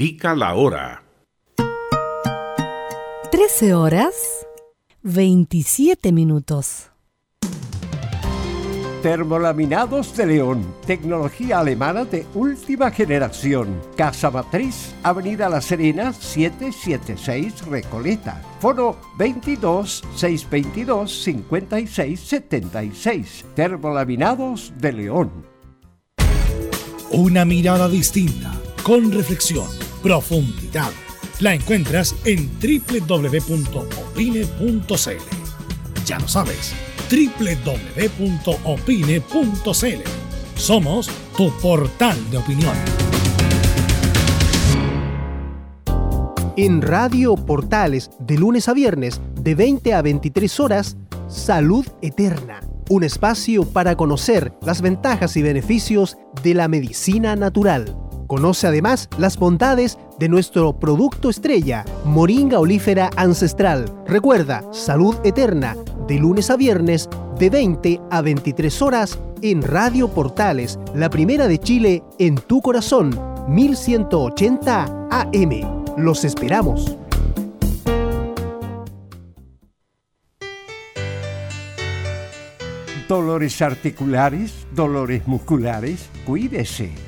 indica la hora. 13 horas 27 minutos. Termolaminados de León, tecnología alemana de última generación. Casa Matriz, Avenida La Serena, 776 Recoleta. Foro 22 622 56 76. Termolaminados de León. Una mirada distinta, con reflexión, profundidad. La encuentras en www.opine.cl. Ya lo sabes www.opine.cl. Somos tu portal de opinión. En Radio Portales, de lunes a viernes, de 20 a 23 horas, Salud Eterna. Un espacio para conocer las ventajas y beneficios de la medicina natural. Conoce además las bondades de nuestro producto estrella, Moringa Olífera Ancestral. Recuerda, Salud Eterna, de lunes a viernes, de 20 a 23 horas, en Radio Portales, la primera de Chile, en tu corazón, 1180 AM. Los esperamos. Dolores articulares, dolores musculares, cuídese.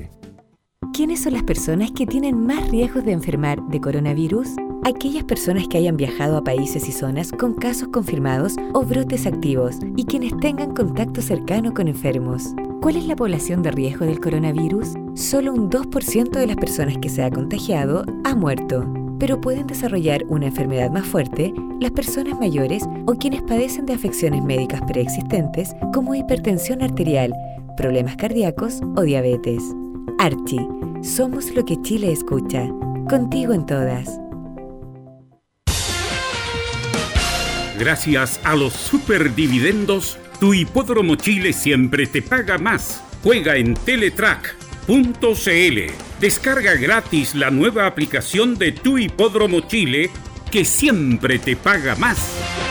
¿Quiénes son las personas que tienen más riesgos de enfermar de coronavirus? aquellas personas que hayan viajado a países y zonas con casos confirmados o brotes activos y quienes tengan contacto cercano con enfermos. ¿Cuál es la población de riesgo del coronavirus? Solo un 2% de las personas que se ha contagiado ha muerto, pero pueden desarrollar una enfermedad más fuerte las personas mayores o quienes padecen de afecciones médicas preexistentes como hipertensión arterial, problemas cardíacos o diabetes. Archie, somos lo que Chile escucha. Contigo en todas. Gracias a los superdividendos, tu hipódromo Chile siempre te paga más. Juega en Teletrack.cl. Descarga gratis la nueva aplicación de tu hipódromo Chile que siempre te paga más.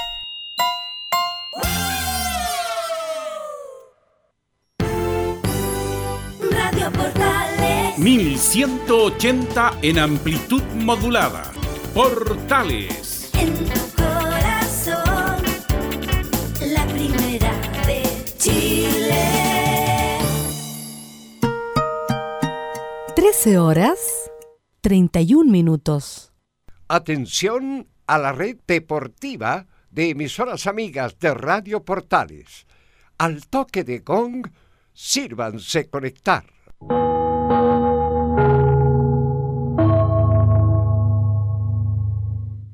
1180 en amplitud modulada. Portales. En tu corazón, la primera de Chile. 13 horas 31 minutos. Atención a la red deportiva de emisoras amigas de Radio Portales. Al toque de gong, sírvanse conectar.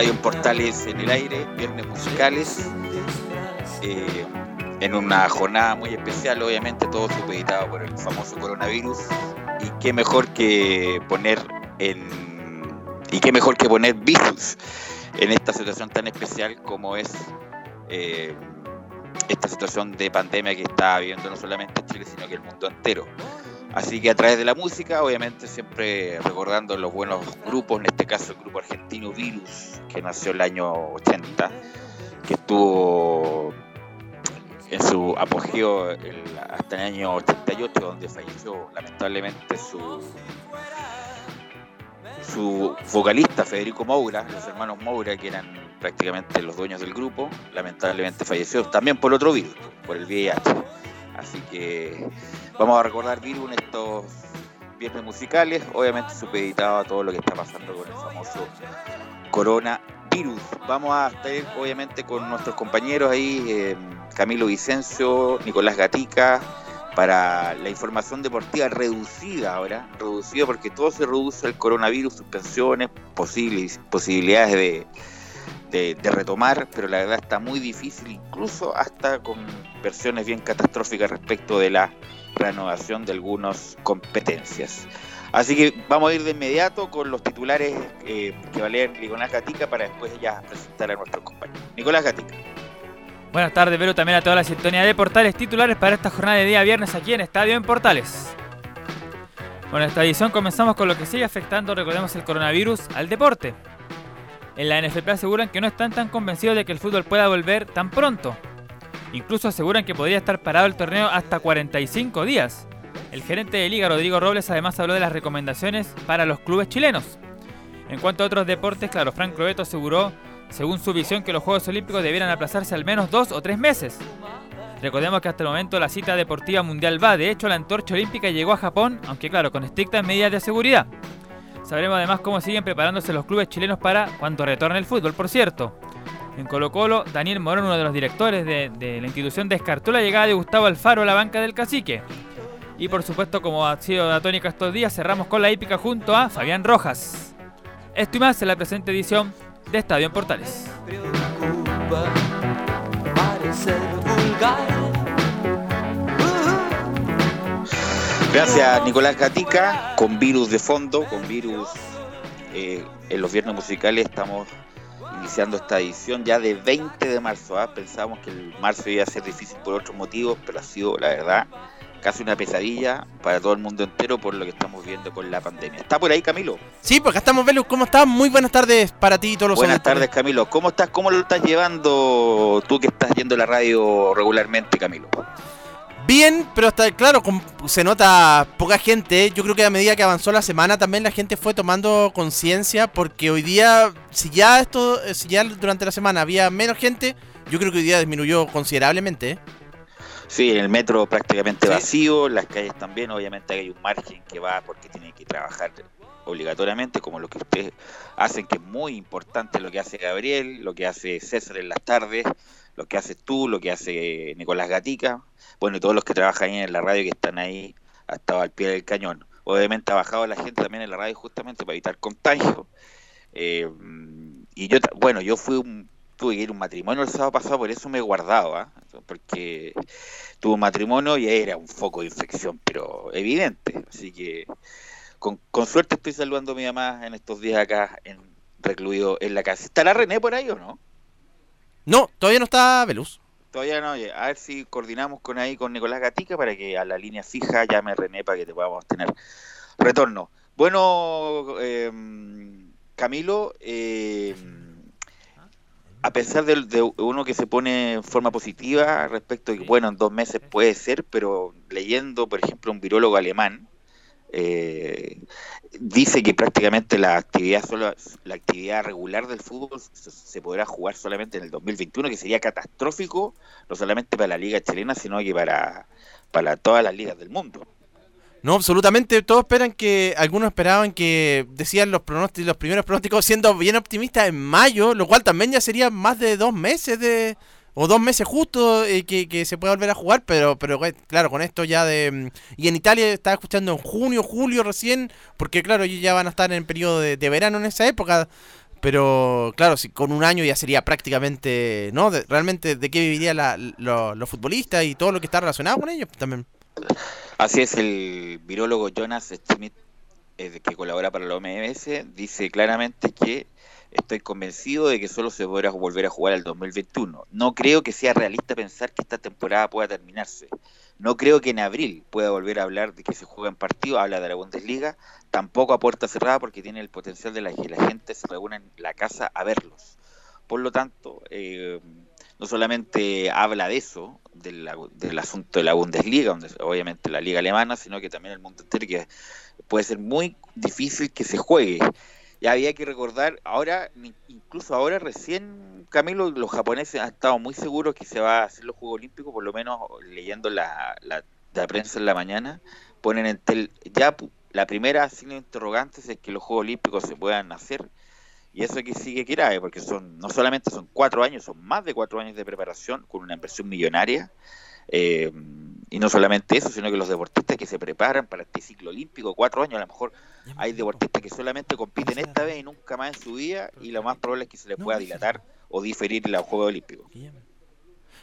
En Portales en el aire, viernes musicales, eh, en una jornada muy especial, obviamente todo supeditado por el famoso coronavirus. Y qué mejor que poner en y qué mejor que poner virus en esta situación tan especial como es eh, esta situación de pandemia que está viviendo no solamente Chile, sino que el mundo entero. Así que a través de la música, obviamente siempre recordando los buenos grupos, en este caso el grupo argentino Virus, que nació el año 80, que estuvo en su apogeo hasta el año 88, donde falleció lamentablemente su, su vocalista Federico Moura, los hermanos Moura, que eran prácticamente los dueños del grupo, lamentablemente falleció también por otro virus, por el VIH. Así que vamos a recordar Virus en estos viernes musicales, obviamente supeditado a todo lo que está pasando con el famoso coronavirus. Vamos a estar obviamente con nuestros compañeros ahí, eh, Camilo Vicencio, Nicolás Gatica, para la información deportiva reducida ahora, reducida porque todo se reduce al coronavirus, suspensiones, posibles, posibilidades de, de, retomar, pero la verdad está muy difícil, incluso hasta con versiones bien catastróficas respecto de la reanudación de algunas competencias. Así que vamos a ir de inmediato con los titulares eh, que va a leer Nicolás Gatica para después ya presentar a nuestros compañeros. Nicolás Gatica. Buenas tardes, pero también a toda la sintonía de Portales titulares para esta jornada de día viernes aquí en Estadio en Portales. Bueno, esta edición comenzamos con lo que sigue afectando, recordemos, el coronavirus al deporte. En la NFP aseguran que no están tan convencidos de que el fútbol pueda volver tan pronto. Incluso aseguran que podría estar parado el torneo hasta 45 días. El gerente de liga, Rodrigo Robles, además habló de las recomendaciones para los clubes chilenos. En cuanto a otros deportes, claro, Frank Lobeto aseguró, según su visión, que los Juegos Olímpicos debieran aplazarse al menos dos o tres meses. Recordemos que hasta el momento la cita deportiva mundial va, de hecho la antorcha olímpica llegó a Japón, aunque claro, con estrictas medidas de seguridad. Sabremos además cómo siguen preparándose los clubes chilenos para cuando retorne el fútbol, por cierto. En Colo Colo, Daniel Morón, uno de los directores de, la institución, descartó la llegada de Gustavo Alfaro a la banca del cacique. Y por supuesto, como ha sido la tónica estos días, cerramos con la hípica junto a Fabián Rojas. Esto y más en la presente edición de Estadio en Portales. Gracias Nicolás Gatica, con virus de fondo, con virus eh, en los viernes musicales estamos iniciando esta edición ya de 20 de marzo. ¿ah? Pensábamos que el marzo iba a ser difícil por otros motivos, pero ha sido la verdad casi una pesadilla para todo el mundo entero por lo que estamos viendo con la pandemia. ¿Está por ahí Camilo? Sí, pues acá estamos, Velus. ¿Cómo estás? Muy buenas tardes para ti y todos los Buenas tardes Camilo, ¿cómo estás? ¿Cómo lo estás llevando tú que estás yendo a la radio regularmente Camilo? Bien, pero hasta claro, se nota poca gente. Yo creo que a medida que avanzó la semana también la gente fue tomando conciencia porque hoy día, si ya esto, eh, si ya durante la semana había menos gente, yo creo que hoy día disminuyó considerablemente. ¿eh? Sí, el metro prácticamente Sí. vacío, las calles también, obviamente hay un margen que va porque tiene que trabajar obligatoriamente, como lo que ustedes hacen, que es muy importante lo que hace Gabriel, lo que hace César en las tardes, lo que haces tú, lo que hace Nicolás Gatica, bueno, y todos los que trabajan ahí en la radio que están ahí hasta al pie del cañón. Obviamente ha bajado la gente también en la radio justamente para evitar contagio. Eh, y yo, bueno, yo fui un, tuve que ir a un matrimonio el sábado pasado, por eso me he guardado, ¿ah? porque tuve un matrimonio y era un foco de infección, pero evidente. Así que con, suerte estoy saludando a mi mamá en estos días acá, en, recluido en la casa. ¿Está la René por ahí o no? No, todavía no está Veluz. Todavía no, oye, a ver si coordinamos con ahí con Nicolás Gatica para que a la línea fija llame René para que te podamos tener retorno. Bueno, eh, Camilo, eh, a pesar de, de uno que se pone en forma positiva respecto de que, bueno, en dos meses puede ser, pero leyendo, por ejemplo, un virólogo alemán, eh, dice que prácticamente la actividad solo, la actividad regular del fútbol se, podrá jugar solamente en el 2021, que sería catastrófico no solamente para la liga chilena, sino que para, para todas las ligas del mundo. No, absolutamente. Todos esperan que. Algunos esperaban que. Decían los pronósticos, los primeros pronósticos siendo bien optimistas en mayo, lo cual también ya sería más de dos meses de. O dos meses justo eh, que, se pueda volver a jugar, pero, pero claro, con esto ya de... mm, Y en Italia estaba escuchando en junio, julio recién, porque claro, ellos ya van a estar en periodo de, verano en esa época, pero claro, si con un año ya sería prácticamente, ¿no? De- realmente de qué viviría la, lo- los futbolistas y todo lo que está relacionado con ellos también. Así es, el virólogo Jonas Schmidt, eh, que colabora para la OMS, dice claramente que estoy convencido de que solo se podrá volver a jugar al 2021. No creo que sea realista pensar que esta temporada pueda terminarse. No creo que en abril pueda volver a hablar de que se juega en partido, habla de la Bundesliga, tampoco a puerta cerrada porque tiene el potencial de la que la gente se reúna en la casa a verlos. Por lo tanto, eh, no solamente habla de eso, de la- del asunto de la Bundesliga, donde obviamente la liga alemana, sino que también el mundo entero, que puede ser muy difícil que se juegue. Ya había que recordar, ahora, incluso ahora recién, Camilo, los japoneses han estado muy seguros que se va a hacer los Juegos Olímpicos, por lo menos leyendo la, la, prensa en la mañana, ponen en tel, ya la primera de interrogantes es que los Juegos Olímpicos se puedan hacer y eso que sigue que grave, porque son no solamente son cuatro años, son más de cuatro años de preparación con una inversión millonaria. eh, y no solamente eso, sino que los deportistas que se preparan para este ciclo olímpico, cuatro años, a lo mejor hay deportistas que solamente compiten esta vez y nunca más en su vida, y lo más probable es que se les pueda dilatar o diferir los Juegos Olímpicos.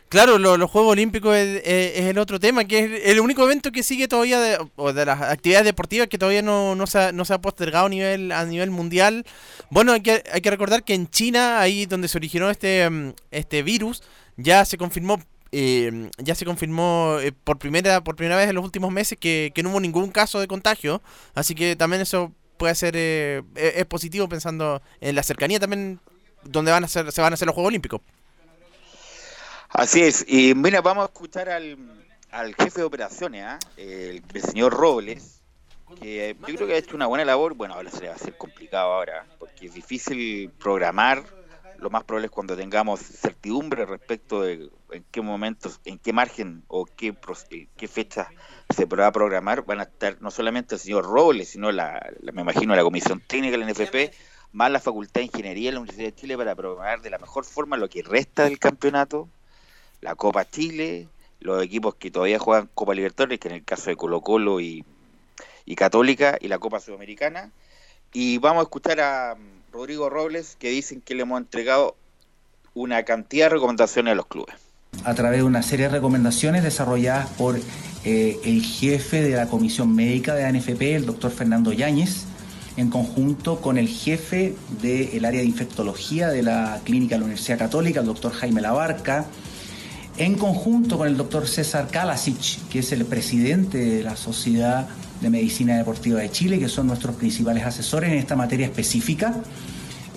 Claro, lo- los Juegos Olímpicos es, es- es el otro tema, que es el único evento que sigue todavía, de, o de las actividades deportivas que todavía no, no, se, ha, no se ha postergado a nivel, a nivel mundial. Bueno, hay que, hay que recordar que en China, ahí donde se originó este, mm, este virus, ya se confirmó eh, ya se confirmó eh, por primera por primera vez en los últimos meses que, que no hubo ningún caso de contagio, así que también eso puede ser eh, es es positivo pensando en la cercanía también donde van a ser, se van a hacer los Juegos Olímpicos. Así es, y mira, vamos a escuchar al, al jefe de operaciones, ¿ah? el, señor Robles, que yo creo que ha hecho una buena labor. Bueno, ahora se le va a hacer complicado ahora, porque es difícil programar. Lo más probable es cuando tengamos certidumbre respecto de en qué momentos, en qué margen o qué, eh, qué fecha se podrá programar, van a estar no solamente el señor Robles, sino la, la- me imagino la Comisión Técnica del NFP, más la Facultad de Ingeniería de la Universidad de Chile para programar de la mejor forma lo que resta del campeonato, la Copa Chile, los equipos que todavía juegan Copa Libertadores, que en el caso de Colo Colo y, y Católica, y la Copa Sudamericana. Y vamos a escuchar a mm, Rodrigo Robles, que dicen que le hemos entregado una cantidad de recomendaciones a los clubes. A través de una serie de recomendaciones desarrolladas por eh, el jefe de la Comisión Médica de ANFP, el doctor Fernando Yáñez, en conjunto con el jefe del área de infectología de la Clínica de la Universidad Católica, el doctor Jaime Labarca, en conjunto con el doctor César Kalasic, que es el presidente de la Sociedad de Medicina Deportiva de Chile, que son nuestros principales asesores en esta materia específica.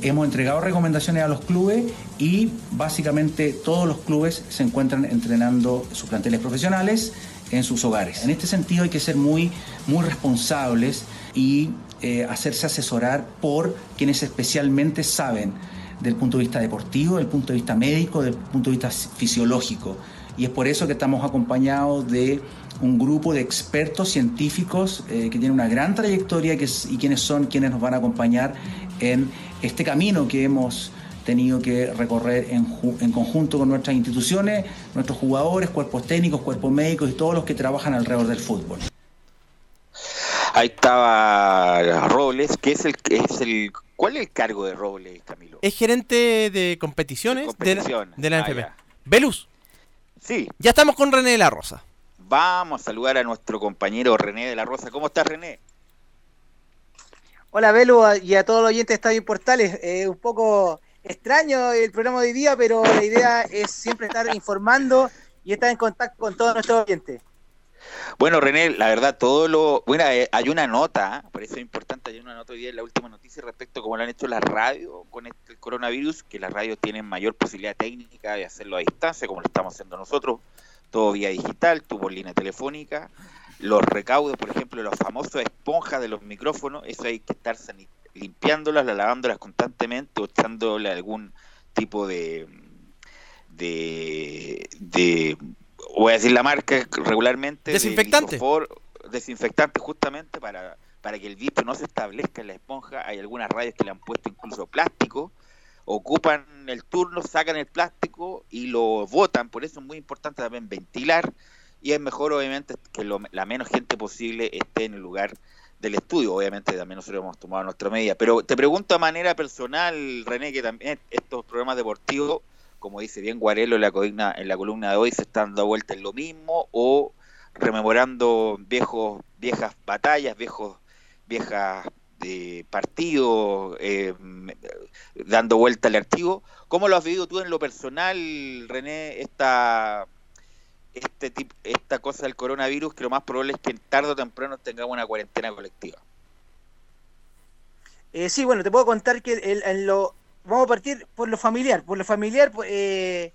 Hemos entregado recomendaciones a los clubes y básicamente todos los clubes se encuentran entrenando sus planteles profesionales en sus hogares. En este sentido hay que ser muy, muy responsables y eh, hacerse asesorar por quienes especialmente saben del punto de vista deportivo, del punto de vista médico, del punto de vista fisiológico. Y es por eso que estamos acompañados de un grupo de expertos científicos eh, que tienen una gran trayectoria es- y quienes son quienes nos van a acompañar en este camino que hemos tenido que recorrer en, ju- en conjunto con nuestras instituciones, nuestros jugadores, cuerpos técnicos, cuerpos médicos y todos los que trabajan alrededor del fútbol. Ahí estaba Robles, que es el, es el ¿cuál es el cargo de Robles, Camilo? Es gerente de competiciones de, la- competición. de la Ah, NFP. ya. Velus. Sí. Ya estamos con René de la Rosa. Vamos a saludar a nuestro compañero René de la Rosa. ¿Cómo estás, René? Hola Belu y a todos los oyentes de Estadio Portales. Eh, un poco extraño el programa de hoy día, pero la idea es siempre estar informando y estar en contacto con todos nuestros oyentes. Bueno, René, la verdad, todo lo. Bueno, eh, hay una nota, por eso es importante, hay una nota hoy día en la última noticia respecto a cómo lo han hecho las radios con este el coronavirus, que las radios tienen mayor posibilidad técnica de hacerlo a distancia, como lo estamos haciendo nosotros, todo vía digital, tú por línea telefónica. Los recaudos, por ejemplo, los famosos esponjas de los micrófonos, eso hay que estar limpiándolas, la- lavándolas constantemente o echándole algún tipo de, de, de voy a decir la marca regularmente de Desinfectante. lisofor- desinfectante justamente para, para que el bicho no se establezca en la esponja hay algunas radios que le han puesto incluso plástico ocupan el turno sacan el plástico y lo botan por eso es muy importante también ventilar y es mejor obviamente que lo- la menos gente posible esté en el lugar del estudio obviamente también nosotros hemos tomado nuestra medida pero te pregunto a manera personal René que también estos programas deportivos como dice bien Guarelo en la columna, en la columna de hoy, se están dando vuelta en lo mismo o rememorando viejos, viejas batallas, viejos, viejas de partidos, eh, dando vuelta al archivo. ¿Cómo lo has vivido tú en lo personal, René, esta, este tip- esta cosa del coronavirus, que lo más probable es que tarde o temprano tengamos una cuarentena colectiva? Eh, sí, bueno, te puedo contar que el- en lo, vamos a partir por lo familiar. Por lo familiar, pues, eh,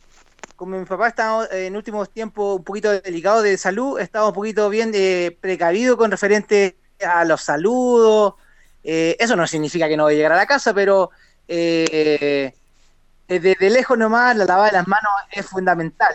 como mi papá está en últimos tiempos un poquito delicado de salud, estaba un poquito bien eh, precavido con referente a los saludos. Eh, eso no significa que no voy a llegar a la casa, pero eh, desde de lejos nomás la lavada de las manos es fundamental.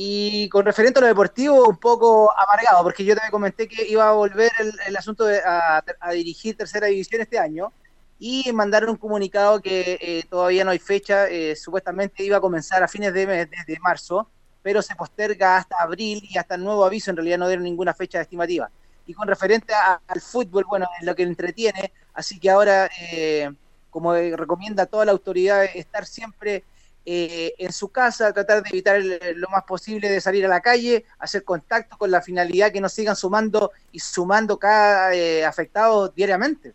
Y con referente a lo deportivo, un poco amargado, porque yo te comenté que iba a volver el, asunto de, a, dirigir tercera división este año y mandaron un comunicado que eh, todavía no hay fecha, eh, supuestamente iba a comenzar a fines de, mes- de- de marzo, pero se posterga hasta abril y hasta el nuevo aviso, en realidad no dieron ninguna fecha estimativa. Y con referente a- al fútbol, bueno, es lo que entretiene, así que ahora, eh, como eh, recomienda toda la autoridad, estar siempre eh, en su casa, tratar de evitar lo más posible de salir a la calle, hacer contacto con la finalidad que nos sigan sumando y sumando cada eh, afectado diariamente.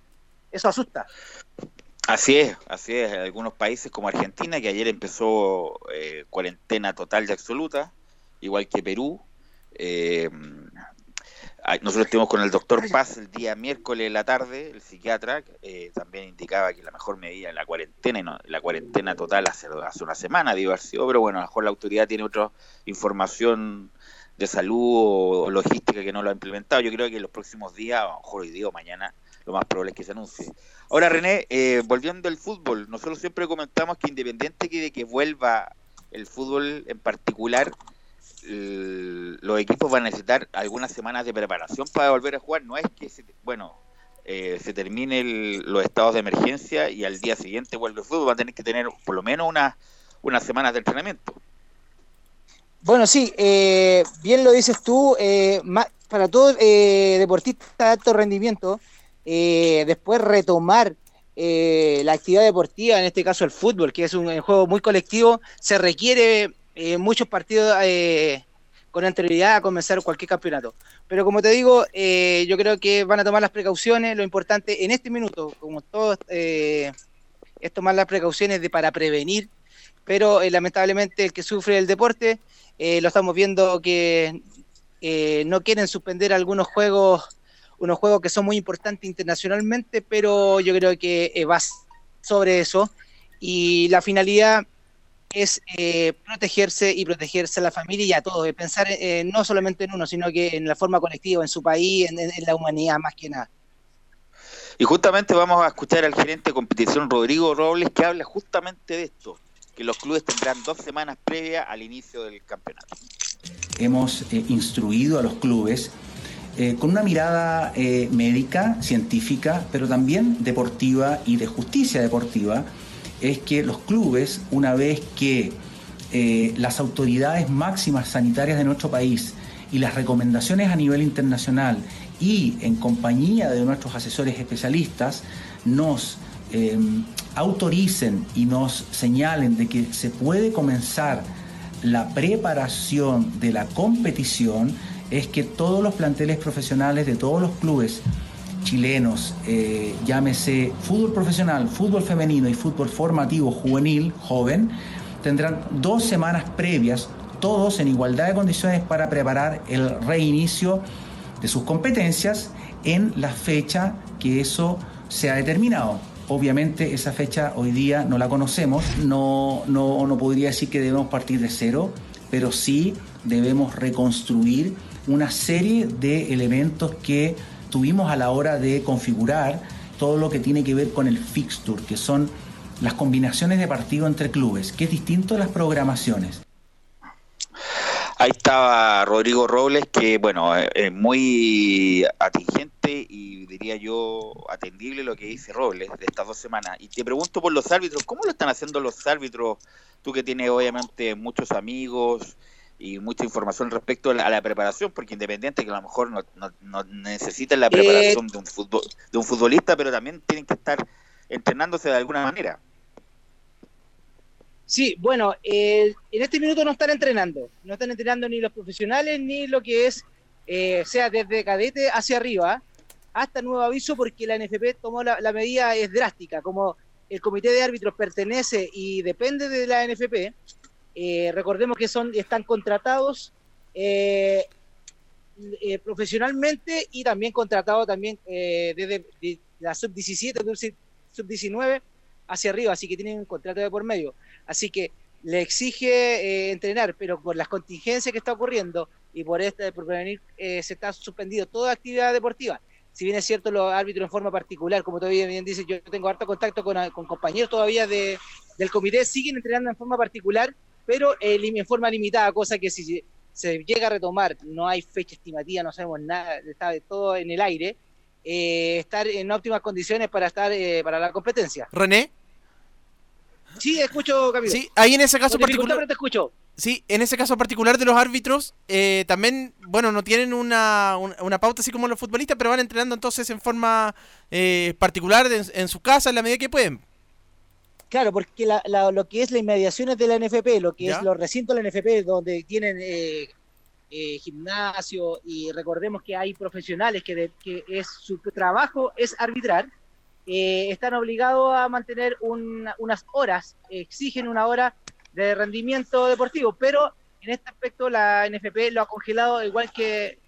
Eso asusta. Así es, así es. En algunos países como Argentina, que ayer empezó eh, cuarentena total y absoluta, igual que Perú. Nosotros estuvimos con el doctor Paz el día miércoles en la tarde, el psiquiatra, eh, también indicaba que la mejor medida en la cuarentena, y no- la cuarentena total hace, hace una semana sido, pero bueno, a lo mejor la autoridad tiene otra información de salud o, o logística que no lo ha implementado. Yo creo que en los próximos días, a lo mejor hoy día o mañana, lo más probable es que se anuncie. Ahora, René, eh, volviendo al fútbol, nosotros siempre comentamos que independiente que de que vuelva el fútbol en particular, los equipos van a necesitar algunas semanas de preparación para volver a jugar. No es que, se, bueno, eh, se termine el- los estados de emergencia y al día siguiente vuelve el fútbol. Van a tener que tener por lo menos unas unas semanas de entrenamiento. Bueno, sí, eh, bien lo dices tú, eh, ma- para todo eh, deportista de alto rendimiento, eh, después retomar eh, la actividad deportiva, en este caso el fútbol, que es un, eh, juego muy colectivo, se requiere eh, muchos partidos eh, con anterioridad a comenzar cualquier campeonato. Pero como te digo, eh, yo creo que van a tomar las precauciones, lo importante en este minuto, como todos, eh, es tomar las precauciones de, para prevenir, pero eh, lamentablemente el que sufre el deporte, eh, lo estamos viendo que no quieren suspender algunos juegos, unos juegos que son muy importantes internacionalmente, pero yo creo que va sobre eso. Y la finalidad es eh, protegerse y protegerse a la familia y a todos, eh, pensar eh, no solamente en uno, sino que en la forma colectiva, en su país, en, en- en la humanidad más que nada. Y justamente vamos a escuchar al gerente de competición, Rodrigo Robles, que habla justamente de esto, que los clubes tendrán dos semanas previas al inicio del campeonato. hemos eh, instruido a los clubes eh, con una mirada eh, médica, científica, pero también deportiva y de justicia deportiva, es que los clubes, una vez que eh, las autoridades máximas sanitarias de nuestro país y las recomendaciones a nivel internacional y en compañía de nuestros asesores especialistas nos eh, autoricen y nos señalen de que se puede comenzar la preparación de la competición es que todos los planteles profesionales de todos los clubes chilenos, eh, llámese fútbol profesional, fútbol femenino y fútbol formativo juvenil, joven, tendrán dos semanas previas, todos en igualdad de condiciones para preparar el reinicio de sus competencias en la fecha que eso se ha determinado. Obviamente esa fecha hoy día no la conocemos, no, no, no podría decir que debemos partir de cero, pero sí debemos reconstruir una serie de elementos que tuvimos a la hora de configurar todo lo que tiene que ver con el fixture, que son las combinaciones de partido entre clubes, que es distinto a las programaciones. Ahí estaba Rodrigo Robles, que bueno, es es muy atingente y diría yo atendible lo que dice Robles de estas dos semanas. Y te pregunto por los árbitros, ¿cómo lo están haciendo los árbitros? Tú que tienes obviamente muchos amigos y mucha información respecto a la, a la preparación, porque independiente que a lo mejor no, no, no necesitan la preparación de un fútbol, de un futbolista, pero también tienen que estar entrenándose de alguna manera. Sí, bueno, eh, en este minuto no están entrenando, no están entrenando ni los profesionales ni lo que es, eh, sea desde cadete hacia arriba, hasta nuevo aviso, porque la NFP tomó la, la medida es drástica, como el comité de árbitros pertenece y depende de la NFP, eh, recordemos que son están contratados eh, eh, profesionalmente y también contratados también eh, desde de la sub 17, sub 19 hacia arriba, así que tienen un contrato de por medio. Así que le exige eh, entrenar, pero por las contingencias que está ocurriendo y por este, por prevenir, eh, se está suspendido toda actividad deportiva. Si bien es cierto, los árbitros en forma particular, como todavía bien dice, yo tengo harto contacto con, con compañeros todavía de, del comité, siguen entrenando en forma particular, pero eh, en forma limitada, cosa que si se- llega a retomar, no hay fecha estimativa, no sabemos nada, está de todo en el aire, eh, estar en óptimas condiciones para estar eh, para la competencia. René. Sí, escucho, Camilo. Sí, ahí en ese caso Con particular. pero te escucho. Sí, en ese caso particular de los árbitros, eh, también, bueno, no tienen una, una, una pauta así como los futbolistas, pero van entrenando entonces en forma eh, particular en, en sus casas en la medida que pueden. Claro, porque la- la- lo que es las inmediaciones de la NFP, lo que ¿Ya? es los recintos de la NFP, donde tienen eh, eh, gimnasio y recordemos que hay profesionales que, de- que es su trabajo es arbitrar, eh, están obligados a mantener una- unas horas, exigen una hora de rendimiento deportivo, pero en este aspecto la NFP lo ha congelado igual que,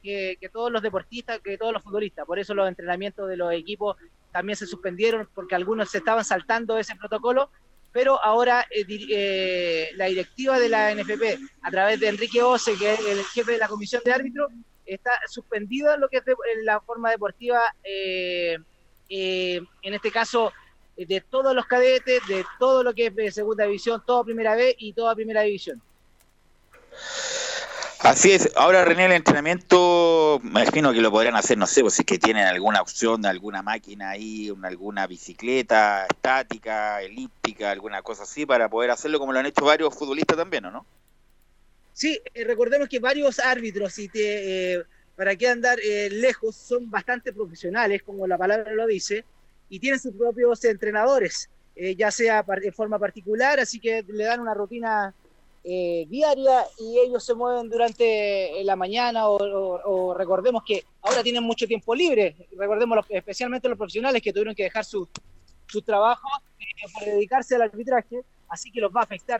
todos los deportistas, que todos los futbolistas, por eso los entrenamientos de los equipos también se suspendieron porque algunos se estaban saltando ese protocolo, pero ahora eh, eh, la directiva de la NFP, a través de Enrique Ose, que es el jefe de la comisión de árbitros, está suspendida lo que es la forma deportiva, eh, en este caso, de todos los cadetes, de todo lo que es segunda división, toda primera B y toda primera división. Así es. Ahora, René, el entrenamiento, me imagino que lo podrán hacer, no sé, pues si es que tienen alguna opción de alguna máquina ahí, una- alguna bicicleta estática, elíptica, alguna cosa así, para poder hacerlo como lo han hecho varios futbolistas también, ¿o no? Sí, eh, recordemos que varios árbitros, y te, eh, para qué andar eh, lejos, son bastante profesionales, como la palabra lo dice, y tienen sus propios entrenadores, eh, ya sea en forma particular, así que le dan una rutina eh, diaria y ellos se mueven durante la mañana o, recordemos que ahora tienen mucho tiempo libre, recordemos especialmente los profesionales que tuvieron que dejar sus sus trabajos eh, por dedicarse al arbitraje, así que los va a afectar,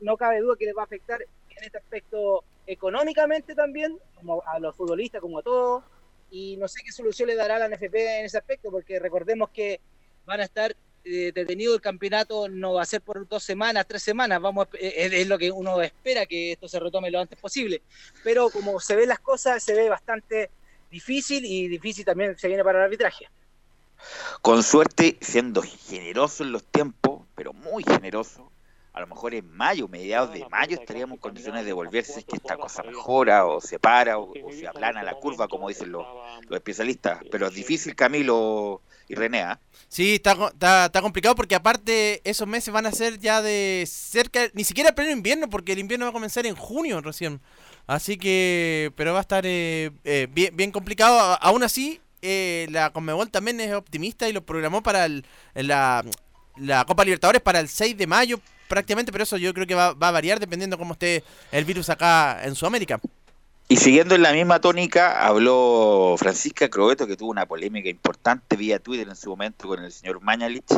no cabe duda que les va a afectar en este aspecto económicamente también, como a los futbolistas, como a todos, y no sé qué solución le dará la NFP en ese aspecto, porque recordemos que van a estar eh, detenido el campeonato no va a ser por dos semanas, tres semanas, vamos, a- eh, es, es lo que uno espera que esto se retome lo antes posible. Pero como se ven las cosas, se ve bastante difícil y difícil también se viene para el arbitraje. Con suerte, siendo generoso en los tiempos, pero muy generoso, a lo mejor en mayo, mediados de mayo, estaríamos en condiciones de volver si es que esta cosa mejora o se para o, o se aplana la curva, como dicen los, los especialistas. Pero es difícil, Camilo y René. ¿ah? Sí, está, está, está complicado porque aparte esos meses van a ser ya de cerca, ni siquiera pleno invierno, porque el invierno va a comenzar en junio recién. Así que, pero va a estar eh, eh, bien, bien complicado. Aún así, eh, la Conmebol también es optimista y lo programó para el- la, la Copa Libertadores para el 6 de mayo prácticamente, pero eso yo creo que va, va a variar dependiendo cómo esté el virus acá en Sudamérica. Y siguiendo en la misma tónica, habló Francisca Crobeto, que tuvo una polémica importante vía Twitter en su momento con el señor Mañalich,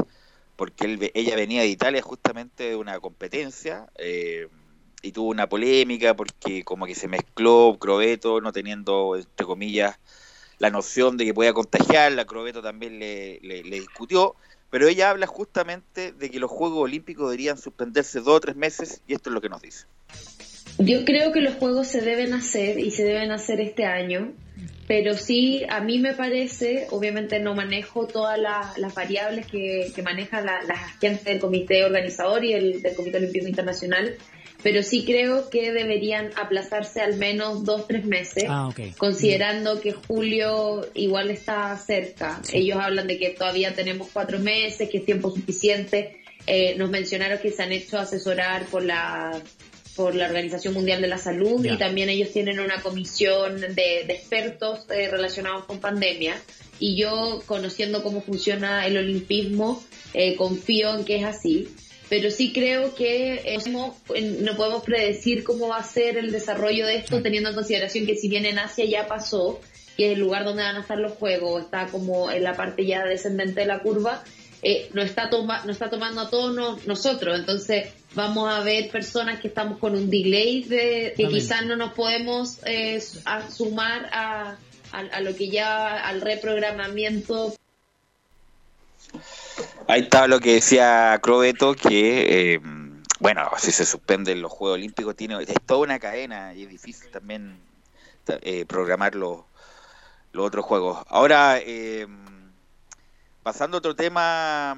porque él, ella venía de Italia justamente de una competencia eh, y tuvo una polémica porque como que se mezcló Crobeto no teniendo, entre comillas, la noción de que podía contagiarla, Crobeto también le, le- le discutió, pero ella habla justamente de que los Juegos Olímpicos deberían suspenderse dos o tres meses y esto es lo que nos dice. Yo creo que los juegos se deben hacer y se deben hacer este año, pero sí, a mí me parece, obviamente no manejo todas las, las variables que, que manejan la- las agentes del comité organizador y el del Comité Olímpico Internacional, pero sí creo que deberían aplazarse al menos dos, tres meses, Ah, considerando que julio igual está cerca. Ellos hablan de que todavía tenemos cuatro meses, que es tiempo suficiente. Eh, nos mencionaron que se han hecho asesorar por la por la Organización Mundial de la Salud y también ellos tienen una comisión de, de expertos eh, relacionados con pandemia. Y yo, conociendo cómo funciona el olimpismo, eh, confío en que es así. Pero sí creo que eh, no no podemos predecir cómo va a ser el desarrollo de esto, teniendo en consideración que si bien en Asia ya pasó, que es el lugar donde van a estar los juegos, está como en la parte ya descendente de la curva, eh, no está toma, no está tomando a todos no- nosotros. Entonces vamos a ver personas que estamos con un delay de que quizás no nos podemos eh, a sumar a, a, a lo que ya al reprogramamiento Ahí está lo que decía Crobeto, que, eh, bueno, si se suspenden los Juegos Olímpicos, tiene, es toda una cadena y es difícil también ta- eh, programar los, los otros juegos. Ahora, eh, pasando a otro tema,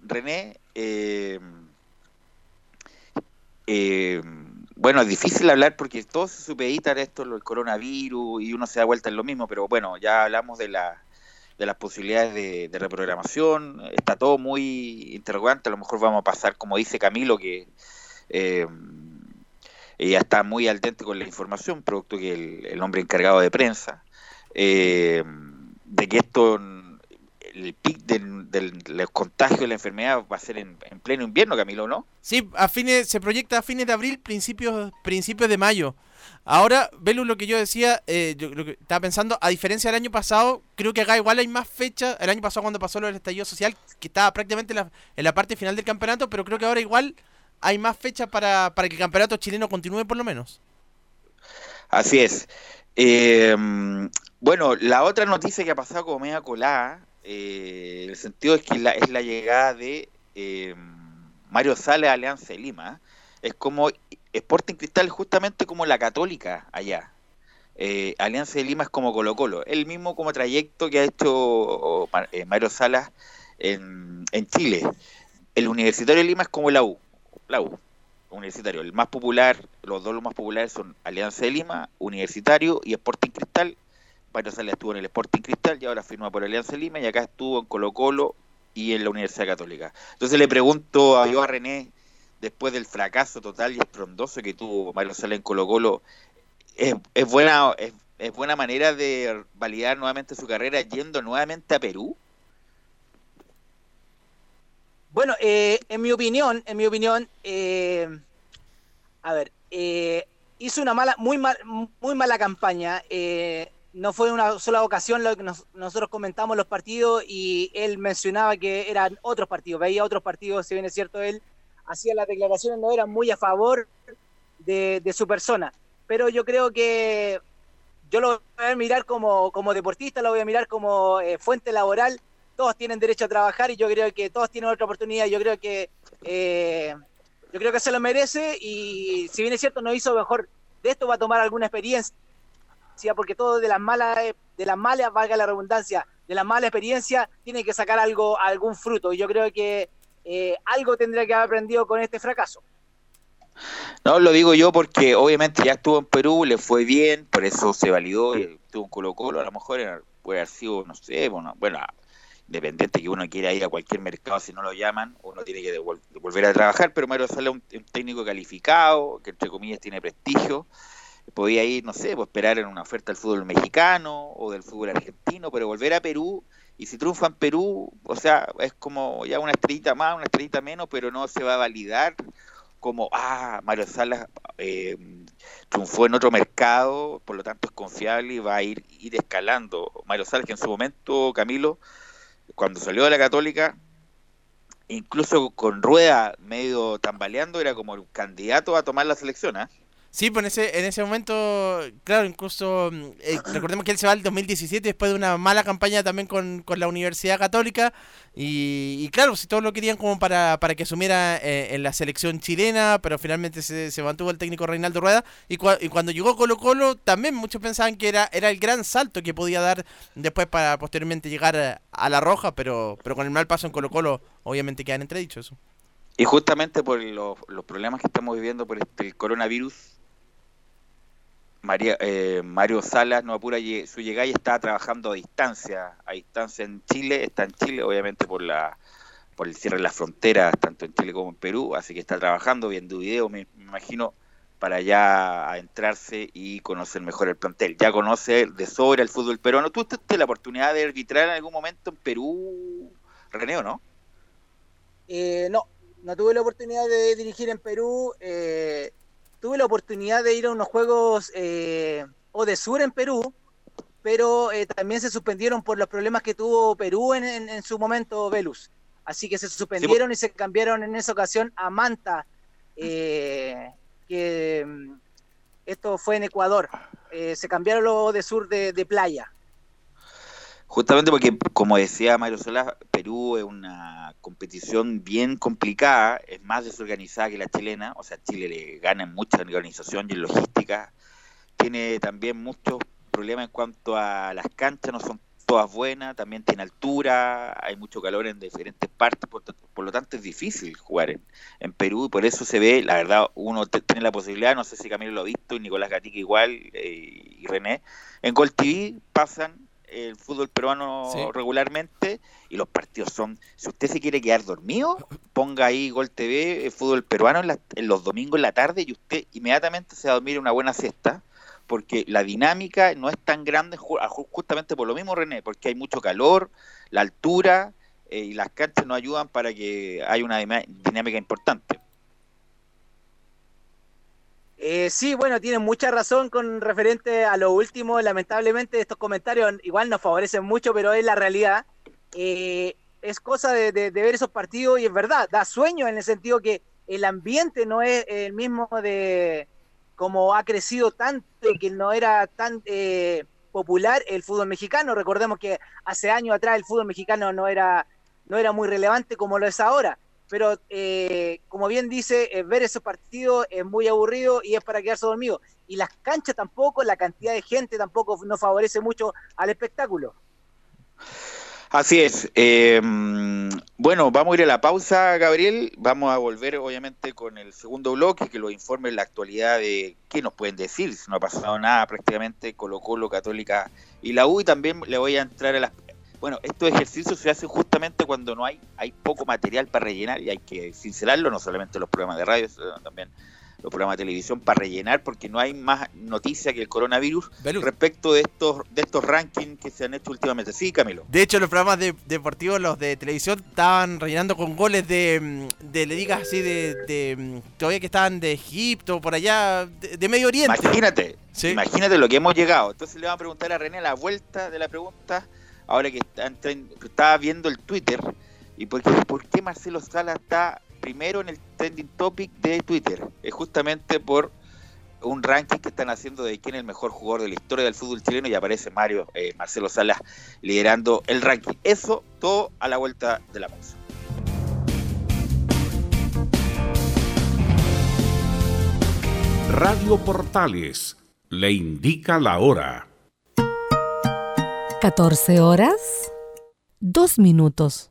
René, eh, eh, bueno, es difícil hablar porque todo se esto, el coronavirus, y uno se da vuelta en lo mismo, pero bueno, ya hablamos de la de las posibilidades de, de reprogramación, está todo muy interrogante, a lo mejor vamos a pasar, como dice Camilo, que eh, ella está muy al dente con la información, producto que el, el hombre encargado de prensa, eh, de que esto, el pic del, del, los contagios de la enfermedad va a ser en, en pleno invierno, Camilo, ¿no? Sí, a fines, se proyecta a fines de abril, principios, principios de mayo. Ahora, Velu, lo que yo decía, eh, yo lo que estaba pensando, a diferencia del año pasado, creo que acá igual hay más fecha. El año pasado cuando pasó lo del estallido social, que estaba prácticamente en la, en la parte final del campeonato, pero creo que ahora igual hay más fecha para, para que el campeonato chileno continúe por lo menos. Así es. Eh, bueno, la otra noticia que ha pasado como media colada, eh, el sentido es que es la llegada de eh, Mario Sales a Alianza de Lima. Es como Sporting Cristal, justamente como la católica allá. Eh, Alianza de Lima es como Colo Colo, el mismo como trayecto que ha hecho Mario Salas en, en Chile. El Universitario de Lima es como la U, la U, universitario. El más popular, los dos los más populares son Alianza de Lima, Universitario y Sporting Cristal. Mario Salas estuvo en el Sporting Cristal y ahora firma por Alianza Lima y acá estuvo en Colo Colo y en la Universidad Católica. Entonces le pregunto a yo a René, después del fracaso total y estrondoso que tuvo Mario Salas en Colo Colo, ¿es, buena es, buena manera de validar nuevamente su carrera yendo nuevamente a Perú? Bueno, eh, en mi opinión, en mi opinión, eh, a ver, eh, hizo una mala, muy mal, muy mala campaña. Eh, no fue una sola ocasión lo que nos, nosotros comentamos los partidos y él mencionaba que eran otros partidos, veía otros partidos, si bien es cierto, él hacía las declaraciones, no eran muy a favor de, su persona. Pero yo creo que yo lo voy a mirar como, como deportista, lo voy a mirar como eh, fuente laboral todos tienen derecho a trabajar y yo creo que todos tienen otra oportunidad. Yo creo que eh, yo creo que se lo merece y si bien es cierto no hizo mejor, de esto va a tomar alguna experiencia porque todo de las malas, de las malas, valga la redundancia, de la mala experiencia tiene que sacar algo, algún fruto. Y yo creo que eh, algo tendría que haber aprendido con este fracaso. No, lo digo yo porque obviamente ya estuvo en Perú, le fue bien, por eso se validó, y estuvo en Colo Colo, a lo mejor puede haber sido, no sé, bueno, bueno, independiente que uno quiera ir a cualquier mercado si no lo llaman, uno tiene que volver a trabajar, pero Mario Sala es un, un técnico calificado, que entre comillas tiene prestigio, podía ir, no sé, pues esperar en una oferta del fútbol mexicano o del fútbol argentino, pero volver a Perú, y si triunfa en Perú, o sea, es como ya una estrellita más, una estrellita menos, pero no se va a validar como, ah, Mario Salas eh, triunfó en otro mercado, por lo tanto es confiable y va a ir, escalando. Mario Salas, que en su momento, Camilo, cuando salió de la Católica, incluso con rueda medio tambaleando, era como el candidato a tomar la selección, ¿ah? Sí, pues en ese, en ese momento, claro, incluso mm, eh, recordemos que él se va al 2017 después de una mala campaña también con, con la Universidad Católica y, claro, si todos lo querían como para, para que asumiera eh, en la selección chilena, pero finalmente se, mantuvo el técnico Reinaldo Rueda y, cua- y cuando llegó Colo Colo también muchos pensaban que era, era el gran salto que podía dar después para posteriormente llegar a, a la Roja, pero, pero con el mal paso en Colo Colo obviamente quedan entredichos eso. Y justamente por los, problemas que estamos viviendo por este el coronavirus, María, eh, Mario Salas no apura su llegada y está trabajando a distancia, a distancia en Chile, está en Chile obviamente por la por el cierre de las fronteras, tanto en Chile como en Perú, así que está trabajando, viendo videos, me, me imagino, para ya adentrarse y conocer mejor el plantel. Ya conoce de sobra el fútbol peruano. ¿Tú tuviste la oportunidad de arbitrar en algún momento en Perú, René, o no? Eh, no, no tuve la oportunidad de dirigir en Perú. eh, tuve la oportunidad de ir a unos juegos eh, o de sur en Perú, pero eh, también se suspendieron por los problemas que tuvo Perú en, en- en su momento, Velus. Así que se suspendieron y se cambiaron en esa ocasión a Manta, eh, que mm, esto fue en Ecuador. Eh, se cambiaron los de sur de, de playa. Justamente porque, como decía Mario Solá, Perú es una competición bien complicada, es más desorganizada que la chilena, o sea, Chile le gana en mucha organización y en logística, tiene también muchos problemas en cuanto a las canchas, no son todas buenas, también tiene altura, hay mucho calor en diferentes partes, por, por lo tanto es difícil jugar en, en Perú y por eso se ve, la verdad, uno tiene la posibilidad, no sé si Camilo lo ha visto, y Nicolás Gatica igual, eh, y René, en Gol TV pasan el fútbol peruano Sí. regularmente y los partidos son, si usted se quiere quedar dormido, ponga ahí Gol TV, el fútbol peruano en, la- en los domingos en la tarde y usted inmediatamente se va a dormir una buena siesta porque la dinámica no es tan grande justamente por lo mismo René, porque hay mucho calor, la altura eh, y las canchas no ayudan para que haya una dinámica importante. Eh, sí, bueno, tienen mucha razón con referente a lo último. Lamentablemente estos comentarios igual nos favorecen mucho, pero es la realidad. Eh, es cosa de, ver esos partidos y es verdad, da sueño en el sentido que el ambiente no es el mismo de como ha crecido tanto y que no era tan eh, popular el fútbol mexicano. Recordemos que hace años atrás el fútbol mexicano no era, no era muy relevante como lo es ahora pero eh, como bien dice, eh, ver esos partidos es muy aburrido y es para quedarse dormido. Y las canchas tampoco, la cantidad de gente tampoco no favorece mucho al espectáculo. Así es. eh, bueno, vamos a ir a la pausa, Gabriel. Vamos a volver, obviamente, con el segundo bloque, que lo informe la actualidad de qué nos pueden decir, si no ha pasado nada prácticamente, Colo Colo, Católica y la U. Y también le voy a entrar a las... Bueno, estos ejercicios se hacen justamente cuando no hay, hay poco material para rellenar y hay que sincerarlo, no solamente los programas de radio, sino también los programas de televisión para rellenar porque no hay más noticia que el coronavirus respecto de estos de estos rankings que se han hecho últimamente. Sí, Camilo. De hecho, los programas de- deportivos, los de televisión, estaban rellenando con goles de, mm, de le digas así, de, de, mm, todavía que estaban de Egipto, por allá, de, de Medio Oriente. Imagínate, imagínate lo que hemos llegado. Entonces le vamos a preguntar a René a la vuelta de la pregunta, ahora que estaba viendo el Twitter, y por qué, por qué Marcelo Sala está primero en el trending topic de Twitter. Es justamente por un ranking que están haciendo de quién es el mejor jugador de la historia del fútbol chileno y aparece Mario eh, Marcelo Salas liderando el ranking. Eso todo a la vuelta de la pausa. Radio Portales le indica la hora. 14 horas, 2 minutos.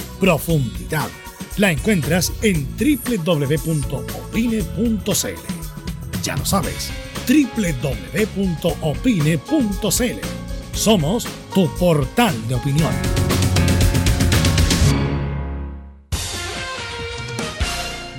profundidad. La encuentras en www.opine.cl. Ya lo sabes, www.opine.cl. Somos tu portal de opinión.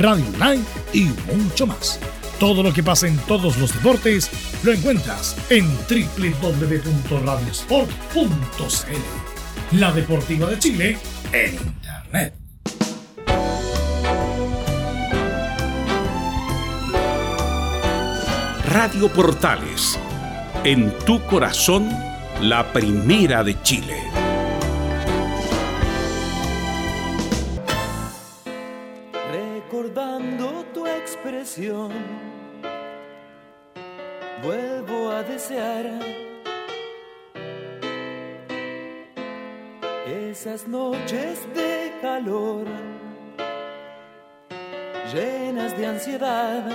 radio online y mucho más. Todo lo que pasa en todos los deportes lo encuentras en www.radiosport.cl. La Deportiva de Chile en Internet. Radio Portales, en tu corazón, la primera de Chile. Desear esas noches de calor, llenas de ansiedad,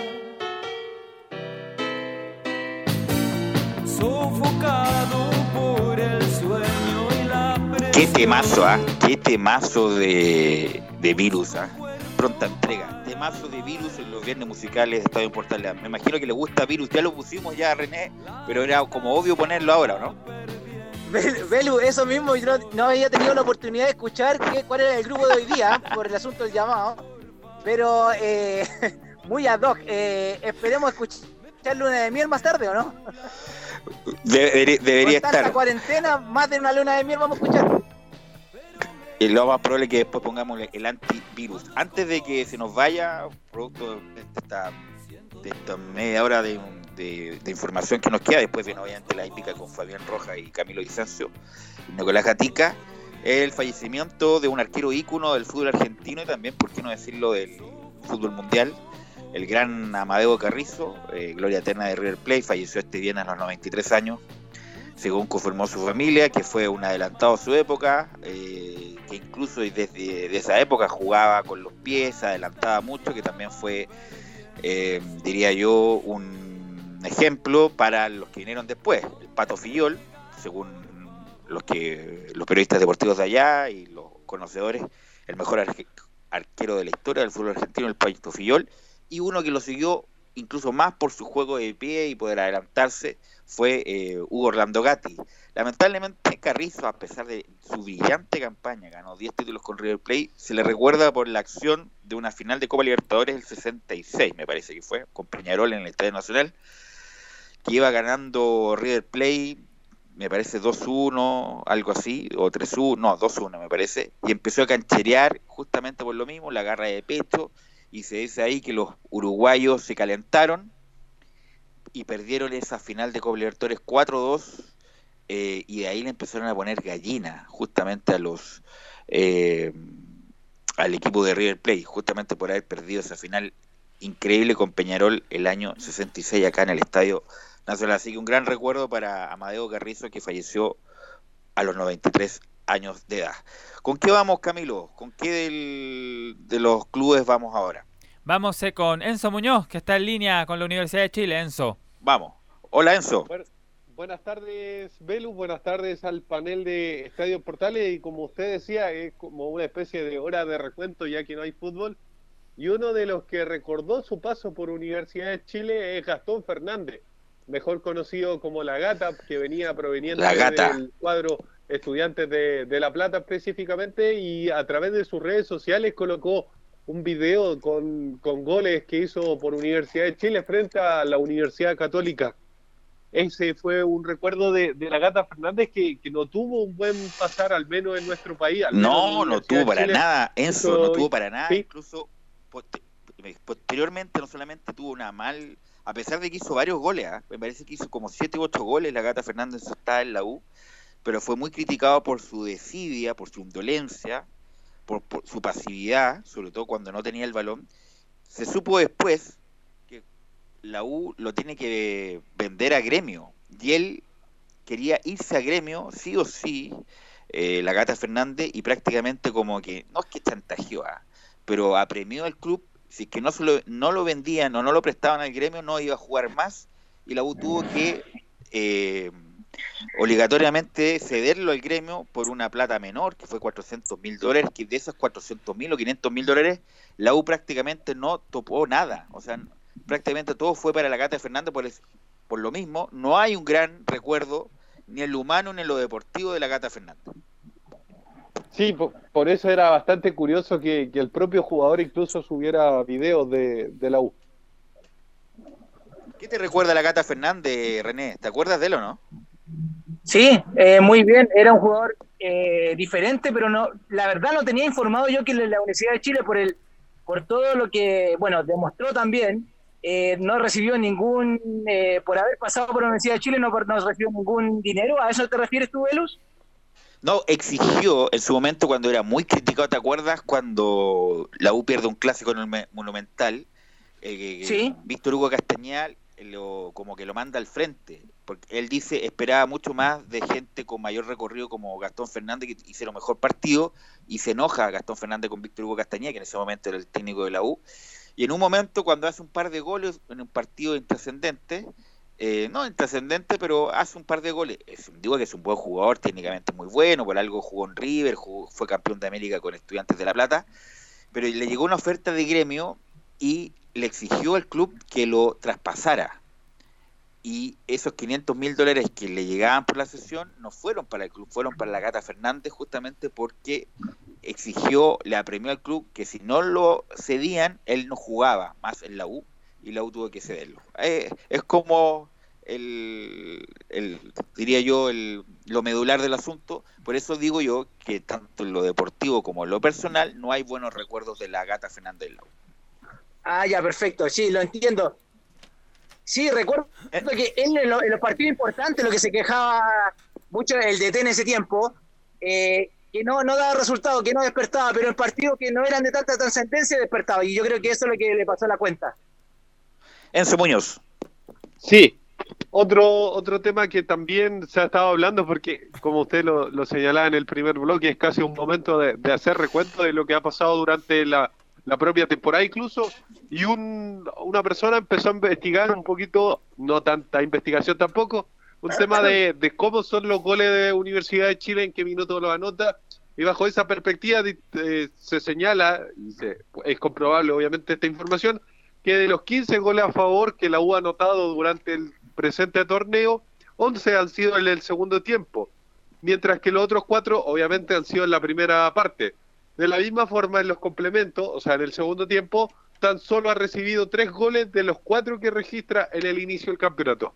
sofocado por el sueño y la Qué temazo, ¿ah? Qué temazo de, de virus, ¿ah? Pronta entrega. Temazo de virus en los viernes musicales de Estadio Portal. Me imagino que le gusta virus. Ya lo pusimos ya, René, pero era como obvio ponerlo ahora, ¿no? Bel- Belu, eso mismo, yo no, no había tenido la oportunidad de escuchar qué, cuál era el grupo de hoy día por el asunto del llamado, pero eh, muy ad hoc. Eh, esperemos escuchar Luna de Miel más tarde, ¿o no? Debería, debería Con tanta estar. cuarentena, más de una Luna de Miel vamos a escuchar. Lo más probable es que después pongamos el antivirus. Antes de que se nos vaya, producto de esta, media hora de información que nos queda, después viene obviamente la épica con Fabián Roja y Camilo Vicencio y Nicolás Gatica, el fallecimiento de un arquero ícono del fútbol argentino y también, por qué no decirlo, del fútbol mundial, el gran Amadeo Carrizo, eh, gloria eterna de River Plate, falleció este viernes a los 93 años según confirmó su familia, que fue un adelantado a su época, eh, que incluso desde de esa época jugaba con los pies, adelantaba mucho, que también fue, eh, diría yo, un ejemplo para los que vinieron después. El Pato Fillol, según los que los periodistas deportivos de allá y los conocedores, el mejor arque- arquero de la historia del fútbol argentino, el Paito Fillol, y uno que lo siguió incluso más por su juego de pie y poder adelantarse fue eh, Hugo Orlando Gatti. Lamentablemente Carrizo, a pesar de su brillante campaña, ganó 10 títulos con River Plate, se le recuerda por la acción de una final de Copa Libertadores el 66, me parece que fue, con Peñarol en el Estadio Nacional, que iba ganando River Plate, me parece 2-1, algo así, o 3-1, no, 2-1 me parece, y empezó a cancherear justamente por lo mismo, la garra de pecho, y se dice ahí que los uruguayos se calentaron y perdieron esa final de Copa Libertadores 4-2 eh, y de ahí le empezaron a poner gallina justamente a los eh, al equipo de River Plate justamente por haber perdido esa final increíble con Peñarol el año 66 acá en el Estadio Nacional así que un gran recuerdo para Amadeo Carrizo que falleció a los 93 años de edad ¿con qué vamos Camilo? ¿con qué de los clubes vamos ahora? Vamos eh, con Enzo Muñoz, que está en línea con la Universidad de Chile. Enzo. Vamos. Hola Enzo. Buenas tardes, Velus. Buenas tardes al panel de Estadio Portales. Y como usted decía, es como una especie de hora de recuento ya que no hay fútbol. Y uno de los que recordó su paso por Universidad de Chile es Gastón Fernández, mejor conocido como La Gata, que venía proveniente del cuadro Estudiantes de, de La Plata específicamente. Y a través de sus redes sociales colocó un video con, con goles que hizo por Universidad de Chile frente a la Universidad Católica. Ese fue un recuerdo de, de la Gata Fernández que, que no tuvo un buen pasar, al menos en nuestro país. No, no tuvo para Chile. nada, Enzo, no tuvo para nada, sí. incluso poste- posteriormente no solamente tuvo una mal, a pesar de que hizo varios goles, ¿ah? me parece que hizo como 7 u 8 goles la Gata Fernández está en la U, pero fue muy criticado por su desidia, por su indolencia, por, su pasividad, sobre todo cuando no tenía el balón. Se supo después que la U lo tiene que vender a gremio y él quería irse a gremio, sí o sí, eh, la Gata Fernández, y prácticamente como que, no es que chantajeó, ah, pero apremió al club, si es que no, se lo, no lo vendían o no lo prestaban al gremio, no iba a jugar más, y la U tuvo que eh, obligatoriamente cederlo al gremio por una plata menor, que fue 400 mil dólares, que de esos 400 mil o 500 mil dólares, la U prácticamente no topó nada, o sea, prácticamente todo fue para la Gata Fernández por, por lo mismo, no hay un gran recuerdo ni en lo humano ni en lo deportivo de la Gata Fernández. Sí, po- por, eso era bastante curioso que, que el propio jugador incluso subiera videos de, de la U. ¿Qué te recuerda la Gata Fernández, René? ¿Te acuerdas de él o no? Sí, eh, muy bien. Era un jugador eh, diferente, pero no, la verdad no tenía informado yo que la Universidad de Chile por el, por todo lo que, bueno, demostró también, eh, no recibió ningún, eh, por haber pasado por la Universidad de Chile, no, no recibió ningún dinero. ¿A eso te refieres tú, Velus? No, exigió en su momento cuando era muy criticado, ¿te acuerdas? Cuando la U pierde un clásico en el Me- Monumental, eh, Sí. Víctor Hugo Castañal lo, como que lo manda al frente, porque él dice esperaba mucho más de gente con mayor recorrido como Gastón Fernández que hicieron mejor partido y se enoja Gastón Fernández con Víctor Hugo Castañeda, que en ese momento era el técnico de la U, y en un momento cuando hace un par de goles en un partido intrascendente, eh, no intrascendente, pero hace un par de goles. Es, digo que es un buen jugador, técnicamente muy bueno, por algo jugó en River, fue campeón de América con Estudiantes de La Plata, pero le llegó una oferta de gremio y le exigió al club que lo traspasara. Y esos 500 mil dólares que le llegaban por la sesión no fueron para el club, fueron para la Gata Fernández justamente porque exigió, le apremió al club que si no lo cedían, él no jugaba más en la U y la U tuvo que cederlo. Eh, es como el, diría yo, el, lo medular del asunto. Por eso digo yo que tanto en lo deportivo como en lo personal no hay buenos recuerdos de la Gata Fernández en la U. Ah, ya, perfecto, sí, lo entiendo. Sí, recuerdo que él en, lo- en los partidos importantes lo que se quejaba mucho el DT en ese tiempo, eh, que no, no daba resultado, que no despertaba, pero en partidos que no eran de tanta trascendencia despertaba. Y yo creo que eso es lo que le pasó a la cuenta. Enzo Muñoz. Sí, otro, otro tema que también se ha estado hablando, porque como usted lo, lo señalaba en el primer bloque, es casi un momento de, de hacer recuento de lo que ha pasado durante la, la propia temporada incluso, y un, una persona empezó a investigar un poquito, no tanta investigación tampoco, un tema de, de cómo son los goles de Universidad de Chile, en qué minuto los anota, y bajo esa perspectiva eh, se señala, y se- es comprobable obviamente esta información, que de los 15 goles a favor que la U ha anotado durante el presente torneo, 11 han sido en el segundo tiempo, mientras que los otros cuatro obviamente han sido en la primera parte. De la misma forma en los complementos, o sea, en el segundo tiempo, tan solo ha recibido tres goles de los cuatro que registra en el inicio del campeonato.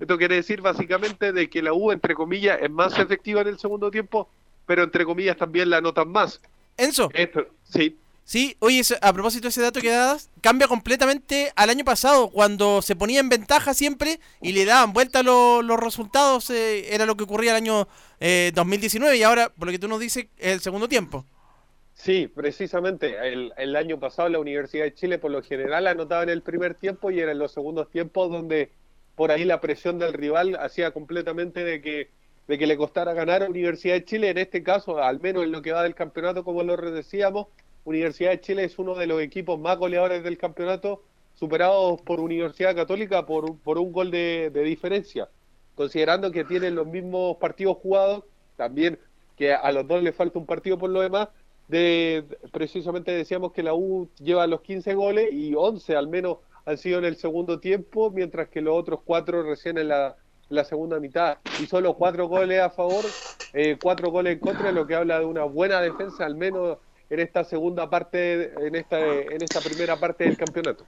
Esto quiere decir básicamente de que la U, entre comillas, es más efectiva en el segundo tiempo, pero entre comillas también la anotan más. Enzo. Esto, sí. Sí, oye, a propósito de ese dato que das, cambia completamente al año pasado, cuando se ponía en ventaja siempre y le daban vuelta lo- los resultados, eh, era lo que ocurría el año eh, 2019 y ahora, por lo que tú nos dices, es el segundo tiempo. Sí, precisamente. El, el año pasado la Universidad de Chile por lo general anotaba en el primer tiempo y era en los segundos tiempos donde por ahí la presión del rival hacía completamente de que, de que le costara ganar a Universidad de Chile. En este caso, al menos en lo que va del campeonato, como lo decíamos, Universidad de Chile es uno de los equipos más goleadores del campeonato, superados por Universidad Católica por, por un gol de, de diferencia. Considerando que tienen los mismos partidos jugados, también que a los dos les falta un partido por lo demás, de precisamente decíamos que la U lleva los 15 goles y 11 al menos han sido en el segundo tiempo, mientras que los otros cuatro recién en la, segunda mitad. Y solo cuatro goles a favor, eh, cuatro goles en contra, lo que habla de una buena defensa, al menos en esta segunda parte, en esta, en esta primera parte del campeonato.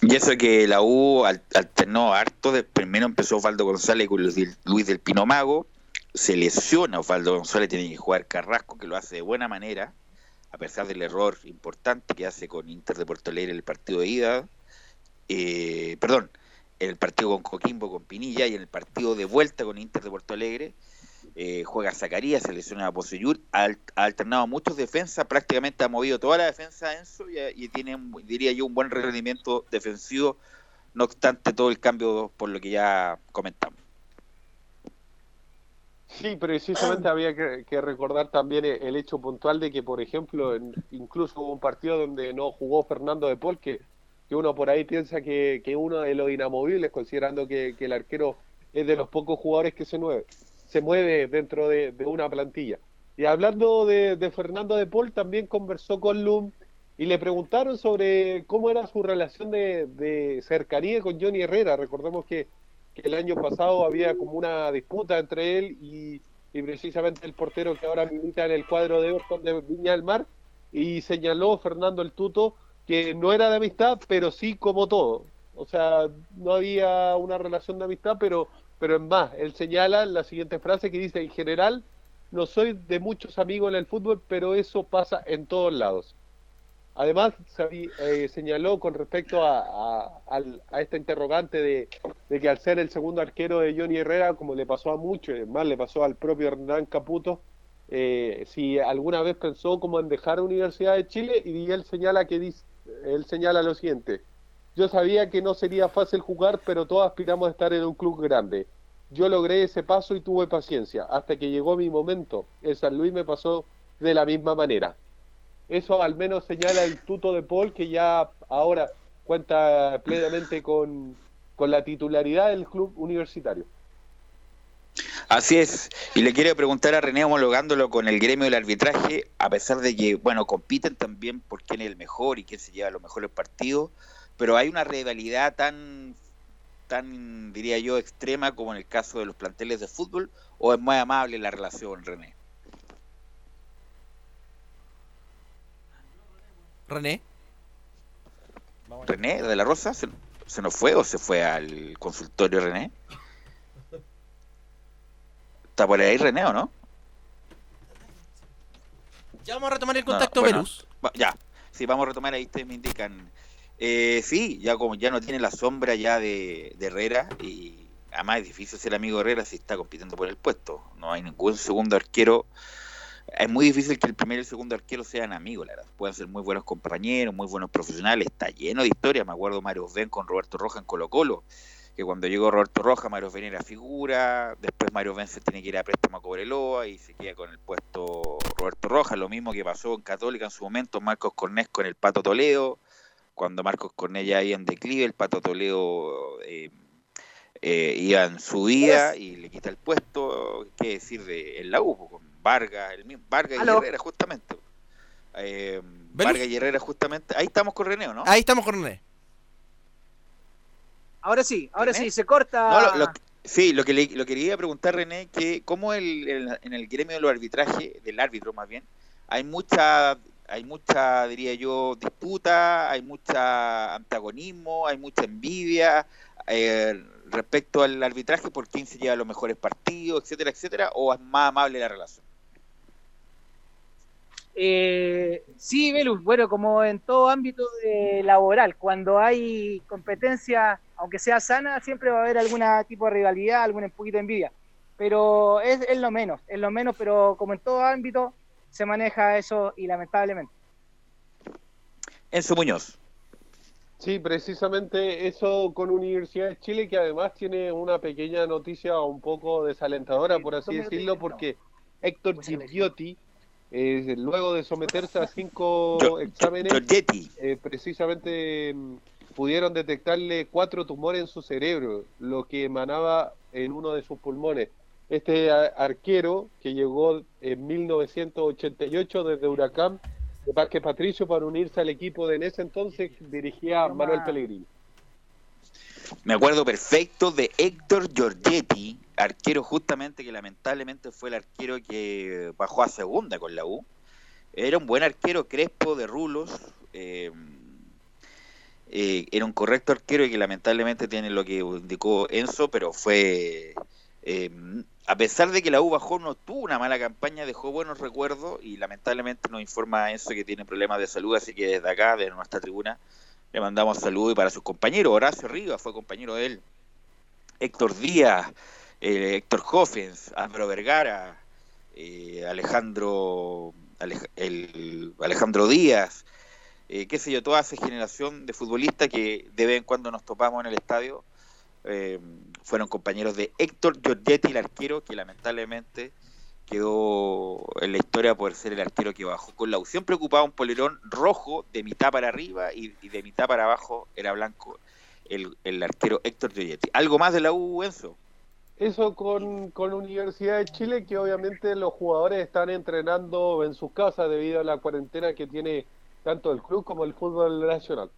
Y eso que la U al- alternó harto, de, primero empezó Osvaldo González con Luis del Pino Mago, se lesiona Osvaldo González, tiene que jugar Carrasco, que lo hace de buena manera, a pesar del error importante que hace con Inter de Porto Alegre en el partido de ida, eh, perdón, en el partido con Coquimbo, con Pinilla, y en el partido de vuelta con Inter de Porto Alegre, eh, juega Zacarías, se lesiona a Poseyur, ha, al- ha alternado muchos defensas, prácticamente ha movido toda la defensa Enzo y, y tiene, diría yo, un buen rendimiento defensivo, no obstante todo el cambio por lo que ya comentamos. Sí, precisamente había que, que recordar también e- el hecho puntual de que, por ejemplo, en- incluso hubo un partido donde no jugó Fernando de Paul, que, que uno por ahí piensa que, que uno de los inamovibles, considerando que, que el arquero es de los pocos jugadores que se mueve, se mueve dentro de, de una plantilla. Y hablando de, de Fernando de Paul, también conversó con Lum y le preguntaron sobre cómo era su relación de, de cercanía con Johnny Herrera. Recordemos que, el año pasado había como una disputa entre él y, precisamente el portero que ahora milita en el cuadro de Everton de Viña del Mar y señaló Fernando el Tuto que no era de amistad, pero sí como todo. O sea, no había una relación de amistad, pero, pero en más, él señala la siguiente frase que dice, en general, no soy de muchos amigos en el fútbol, pero eso pasa en todos lados. Además, eh, señaló con respecto a, esta interrogante de, que al ser el segundo arquero de Johnny Herrera, como le pasó a muchos, más le pasó al propio Hernán Caputo, eh, si alguna vez pensó como en dejar Universidad de Chile, y él señala que dice, él señala lo siguiente, yo sabía que no sería fácil jugar, pero todos aspiramos a estar en un club grande. Yo logré ese paso y tuve paciencia, hasta que llegó mi momento. En San Luis me pasó de la misma manera. Eso al menos señala el tuto de Paul, que ya ahora cuenta plenamente con, con la titularidad del club universitario. Así es, y le quiero preguntar a René, homologándolo con el gremio del arbitraje, a pesar de que, bueno, compiten también por quién es el mejor y quién se lleva los mejores partidos, pero hay una rivalidad tan, tan, diría yo, extrema como en el caso de los planteles de fútbol, o es muy amable la relación, René? René. René de la Rosa, ¿se, se nos fue o se fue al consultorio René? ¿Está por ahí René o no? Ya vamos a retomar el No, contacto, bueno, Velus. ya, sí, vamos a retomar, ahí ustedes me indican. Eh, sí, ya como ya no tiene la sombra ya de, de Herrera y además es difícil ser amigo de Herrera si está compitiendo por el puesto. No hay ningún segundo arquero. Es muy difícil que el primer y el segundo arquero sean amigos, la verdad. Pueden ser muy buenos compañeros, muy buenos profesionales. Está lleno de historias. Me acuerdo Mario Ben con Roberto Roja en Colo Colo, que cuando llegó Roberto Roja, Mario Ben era figura. Después Mario Ben se tiene que ir a préstamo a Cobreloa y se queda con el puesto Roberto Roja. Lo mismo que pasó en Católica en su momento, Marcos Cornés con el Pato Toledo. Cuando Marcos Cornés ya había en declive, el Pato Toledo eh, eh, iba en su día y le quita el puesto, qué decir de en la U, con Vargas, el mismo, Vargas y. Herrera justamente. Eh, Vargas y Herrera justamente, ahí estamos con René, ¿o ¿no? Ahí estamos con René. Ahora sí, ahora ¿René? sí, se corta. No, lo- lo- sí, lo que le, lo que le iba a preguntar, René, que cómo el, el- en el gremio de los arbitrajes, del árbitro más bien, hay mucha, hay mucha, diría yo, disputa, hay mucha antagonismo, hay mucha envidia eh, respecto al arbitraje por quién se lleva los mejores partidos, etcétera, etcétera, o es más amable la relación. Eh, sí, Belus, bueno, como en todo ámbito de laboral, cuando hay competencia, aunque sea sana, siempre va a haber algún tipo de rivalidad, algún poquito de envidia. Pero es, es lo menos, es lo menos, pero como en todo ámbito se maneja eso y lamentablemente. Enzo Muñoz. Sí, precisamente eso con Universidad de Chile, que además tiene una pequeña noticia un poco desalentadora, por así decirlo, porque Héctor Gigliotti, eh, luego de someterse a cinco exámenes, eh, precisamente mm, pudieron detectarle cuatro tumores en su cerebro, lo que emanaba en uno de sus pulmones. Este arquero que llegó en 1988 desde Huracán de Parque Patricio para unirse al equipo de en ese entonces dirigía a Manuel Pellegrini. Me acuerdo perfecto de Héctor Giorgetti, arquero justamente que lamentablemente fue el arquero que bajó a segunda con la U. Era un buen arquero, crespo, de rulos. eh, eh, era un correcto arquero y que lamentablemente tiene lo que indicó Enzo, pero fue... eh, a pesar de que la U bajó, no tuvo una mala campaña, dejó buenos recuerdos y lamentablemente nos informa Enzo que tiene problemas de salud, así que desde acá, de nuestra tribuna, le mandamos saludos y para sus compañeros. Horacio Rivas fue compañero de él. Héctor Díaz, eh, Héctor Hoffens, Álvaro Vergara, eh, Alejandro, Alej- el- Alejandro Díaz, eh, qué sé yo, toda esa generación de futbolistas que de vez en cuando nos topamos en el estadio, eh, fueron compañeros de Héctor Giorgetti, el arquero, que lamentablemente quedó en la historia por ser el arquero que bajó con la U. Siempre ocupaba un polerón rojo de mitad para arriba y, y de mitad para abajo era blanco el, el arquero Héctor Giorgetti. ¿Algo más de la U, Enzo? Eso con, con Universidad de Chile, que obviamente los jugadores están entrenando en sus casas debido a la cuarentena que tiene tanto el club como el fútbol nacional.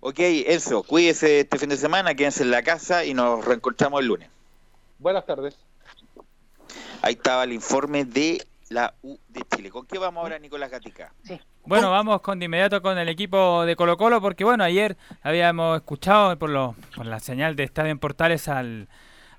Ok, Enzo, cuídese este fin de semana, quédense en la casa y nos reencontramos el lunes. Buenas tardes. Ahí estaba el informe de la U de Chile. ¿Con qué vamos ahora, Nicolás Gatica? Bueno, vamos con de inmediato con el equipo de Colo Colo porque bueno, ayer habíamos escuchado por, lo, por la señal de Estadio en Portales al,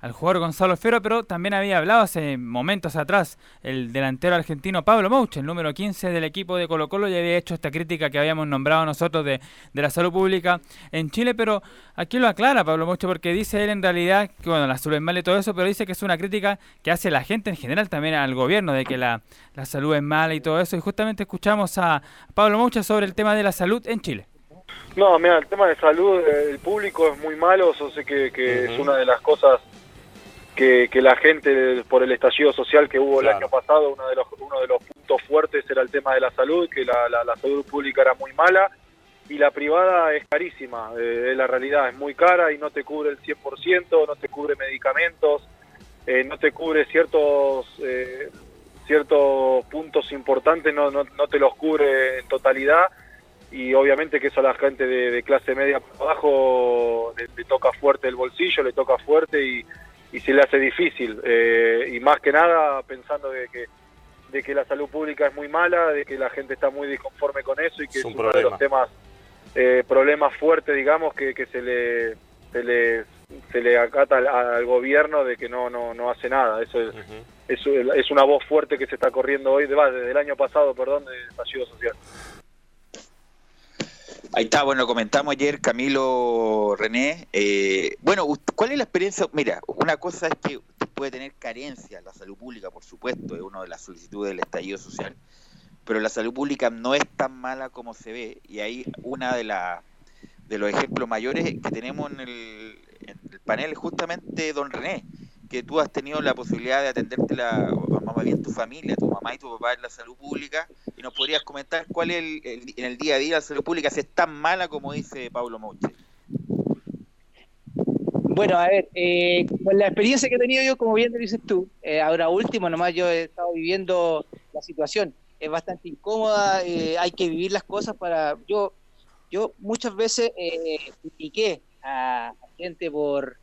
al jugador Gonzalo Fero, pero también había hablado hace momentos atrás el delantero argentino Pablo Mouche, el número 15 del equipo de Colo Colo, y había hecho esta crítica que habíamos nombrado nosotros de, de la salud pública en Chile, pero aquí lo aclara Pablo Mouche porque dice él en realidad que bueno, la salud es mala y todo eso, pero dice que es una crítica que hace la gente en general también al gobierno de que la, la salud es mala y todo eso, y justamente escuchamos a Pablo Mouche sobre el tema de la salud en Chile. No, mira, el tema de salud del público es muy malo, yo sé que, que es una de las cosas que, que la gente, por el estallido social que hubo el año pasado, uno de, los, uno de los puntos fuertes era el tema de la salud, que la, la- la salud pública era muy mala y la privada es carísima, eh, es la realidad, es muy cara y no te cubre el 100%, no te cubre medicamentos, eh, no te cubre ciertos... eh, ciertos puntos importantes no, no, no te los cubre en totalidad y obviamente que eso a la gente de, de clase media para abajo le, le toca fuerte el bolsillo, le toca fuerte y, y se le hace difícil. Eh, y más que nada pensando de que, de que la salud pública es muy mala, de que la gente está muy disconforme con eso y que es, un uno de los temas, eh, problemas fuertes, digamos, que, que se le... Se le se le acata al, al gobierno de que no no no hace nada. Eso es, es, es una voz fuerte que se está corriendo hoy desde el año pasado perdón del estallido social Ahí está, bueno, comentamos ayer Camilo René. eh, bueno, ¿cuál es la experiencia? Mira, una cosa es que puede tener carencia, la salud pública, por supuesto, es una de las solicitudes del estallido social, pero la salud pública no es tan mala como se ve, y ahí una de las de los ejemplos mayores que tenemos en el, en el panel es justamente don René, que tú has tenido la posibilidad de atenderte la, más bien tu familia, tu mamá y tu papá en la salud pública, y nos podrías comentar cuál es el, el- en el día a día la salud pública, si es tan mala como dice Pablo Mouche. Bueno, a ver, eh, con la experiencia que he tenido yo, como bien lo dices tú, eh, ahora último, nomás yo he estado viviendo la situación. Es bastante incómoda, eh, hay que vivir las cosas para... Yo, yo muchas veces eh, critiqué a gente por,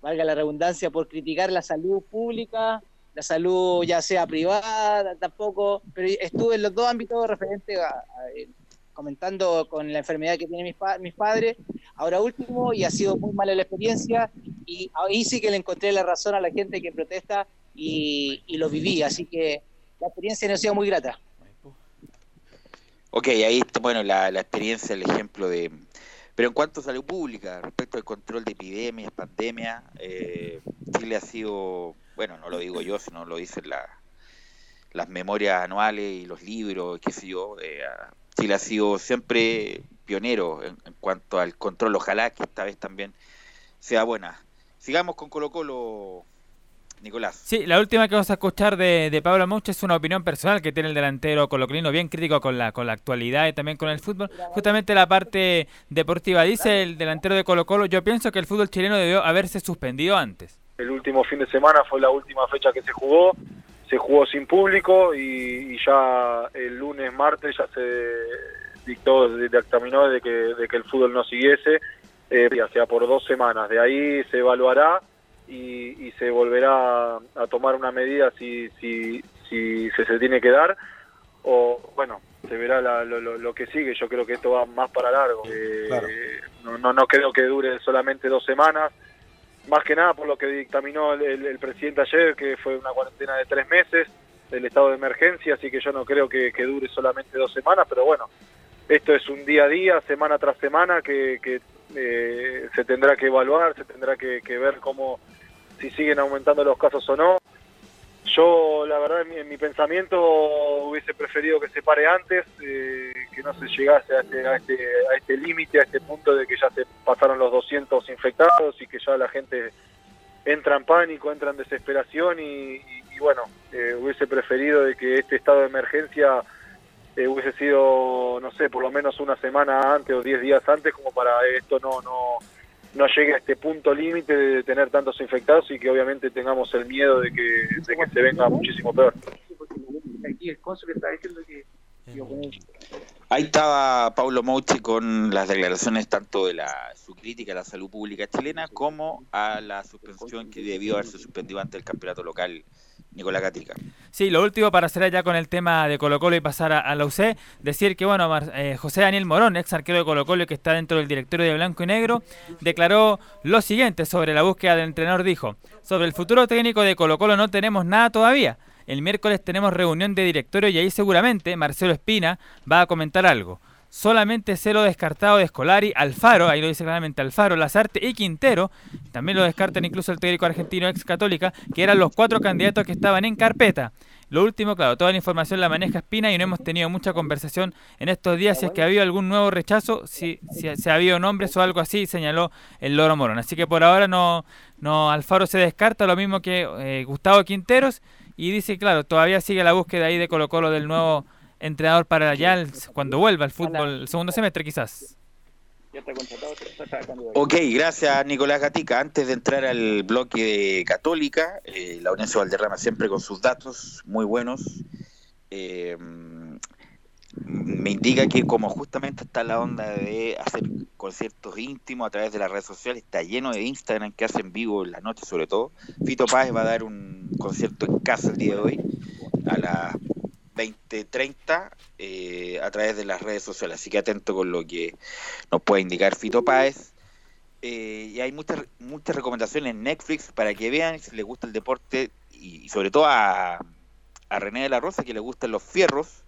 valga la redundancia, por criticar la salud pública, la salud ya sea privada, tampoco, pero estuve en los dos ámbitos referentes a, eh, comentando con la enfermedad que tienen mis, pa- mis padres, ahora último, y ha sido muy mala la experiencia, y ahí sí que le encontré la razón a la gente que protesta y, y lo viví, así que la experiencia no ha sido muy grata. Ok, ahí bueno, la, la experiencia, el ejemplo de... Pero en cuanto a salud pública, respecto al control de epidemias, pandemia, eh, Chile ha sido, bueno, no lo digo yo, sino lo dicen la- las memorias anuales y los libros, qué sé yo. eh, Chile ha sido siempre pionero en, cuanto al control, ojalá que esta vez también sea buena. Sigamos con Colo Colo, Nicolás. Sí, la última que vamos a escuchar de, de Pablo Mouche es una opinión personal que tiene el delantero colocolino, bien crítico con la, con la actualidad y también con el fútbol. Justamente la parte deportiva, dice el delantero de Colo Colo, yo pienso que el fútbol chileno debió haberse suspendido antes. El último fin de semana fue la última fecha que se jugó, se jugó sin público y, y ya el lunes, martes ya se dictó, dictaminó de que, de que el fútbol no siguiese, eh, ya sea por dos semanas. De ahí se evaluará y, y se volverá a tomar una medida si, si, si se, se tiene que dar o bueno, se verá la- lo, lo- lo que sigue. Yo creo que esto va más para largo. Eh, no, no, no creo que dure solamente dos semanas más que nada por lo que dictaminó el, presidente ayer, que fue una cuarentena de tres meses del estado de emergencia, así que yo no creo que, que dure solamente dos semanas, pero bueno, esto es un día a día, semana tras semana, que, que, eh, se tendrá que evaluar, se tendrá que, que ver cómo, si siguen aumentando los casos o no. Yo, la verdad, en mi, en mi pensamiento hubiese preferido que se pare antes, eh, que no se llegase a este, a este, a este límite, a este punto de que ya se pasaron los 200 infectados y que ya la gente entra en pánico, entra en desesperación y, y- bueno, eh, hubiese preferido de que este estado de emergencia eh, hubiese sido, no sé, por lo menos una semana antes o 10 días antes como para esto no, no, no llegue a este punto límite de tener tantos infectados y que obviamente tengamos el miedo de que, de que se venga muchísimo peor. Aquí el cónsul está diciendo que... Ahí estaba Paulo Mouche con las declaraciones tanto de la su crítica a la salud pública chilena como a la suspensión que debió haberse suspendido ante el campeonato local Nicolás Gatica. Sí, lo último para cerrar ya con el tema de Colo Colo y pasar a, la UC, decir que bueno, Mar- eh, José Daniel Morón, ex arquero de Colo Colo que está dentro del directorio de Blanco y Negro, declaró lo siguiente sobre la búsqueda del entrenador, dijo, sobre el futuro técnico de Colo Colo no tenemos nada todavía. El miércoles tenemos reunión de directorio y ahí seguramente Marcelo Espina va a comentar algo. Solamente se lo descartado de Escolari, Alfaro, ahí lo dice claramente Alfaro, Lazarte y Quintero. También lo descartan incluso el técnico argentino ex católica, que eran los cuatro candidatos que estaban en carpeta. Lo último, claro, toda la información la maneja Espina y no hemos tenido mucha conversación en estos días si es que ha habido algún nuevo rechazo, si, si, si ha habido nombres o algo así, señaló el Loro Morón. Así que por ahora no, no Alfaro se descarta, lo mismo que eh, Gustavo Quinteros, y dice, claro, todavía sigue la búsqueda ahí de Colo Colo del nuevo entrenador para allá el- cuando vuelva al fútbol, el segundo semestre quizás. Ya está contratado, está trabajando. Ok, gracias Nicolás Gatica. Antes de entrar al bloque de Católica, eh, la Unión Valderrama siempre con sus datos muy buenos. eh, me indica que como justamente está la onda de hacer conciertos íntimos a través de las redes sociales, está lleno de Instagram que hacen vivo en la noche sobre todo. Fito Páez va a dar un concierto en casa el día de hoy a las 20.30 eh, a través de las redes sociales. Así que atento con lo que nos puede indicar Fito Páez. Eh, y hay muchas muchas recomendaciones en Netflix para que vean si les gusta el deporte y, sobre todo a, a René de la Rosa que le gustan los fierros.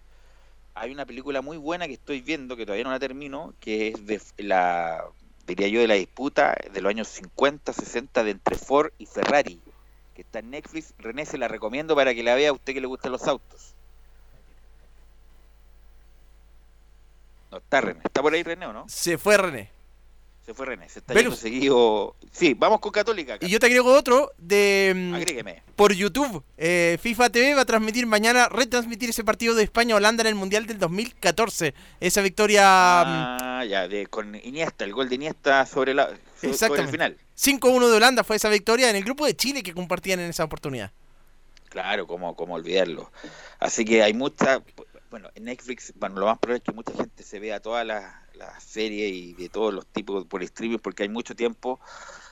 Hay una película muy buena que estoy viendo, que todavía no la termino, que es de la, diría yo, de la disputa de los años 50, 60 de entre Ford y Ferrari, que está en Netflix. René se la recomiendo para que la vea a usted que le gustan los autos. No está René. ¿Está por ahí René o no? Se fue René. Se fue René, se está yendo seguido. Sí, vamos con Católica. Y yo te agrego otro de mm, Agrégueme. por YouTube. Eh, FIFA TV va a transmitir mañana, retransmitir ese partido de España-Holanda en el Mundial del 2014. Esa victoria mm, Ah, ya, de, con Iniesta, el gol de Iniesta sobre, la, sobre- el final. 5-1 de Holanda fue esa victoria en el grupo de Chile que compartían en esa oportunidad. Claro, como, como olvidarlo. Así que hay mucha, bueno, en Netflix, bueno, lo más probable es que mucha gente se vea todas las las series y de todos los tipos por streaming porque hay mucho tiempo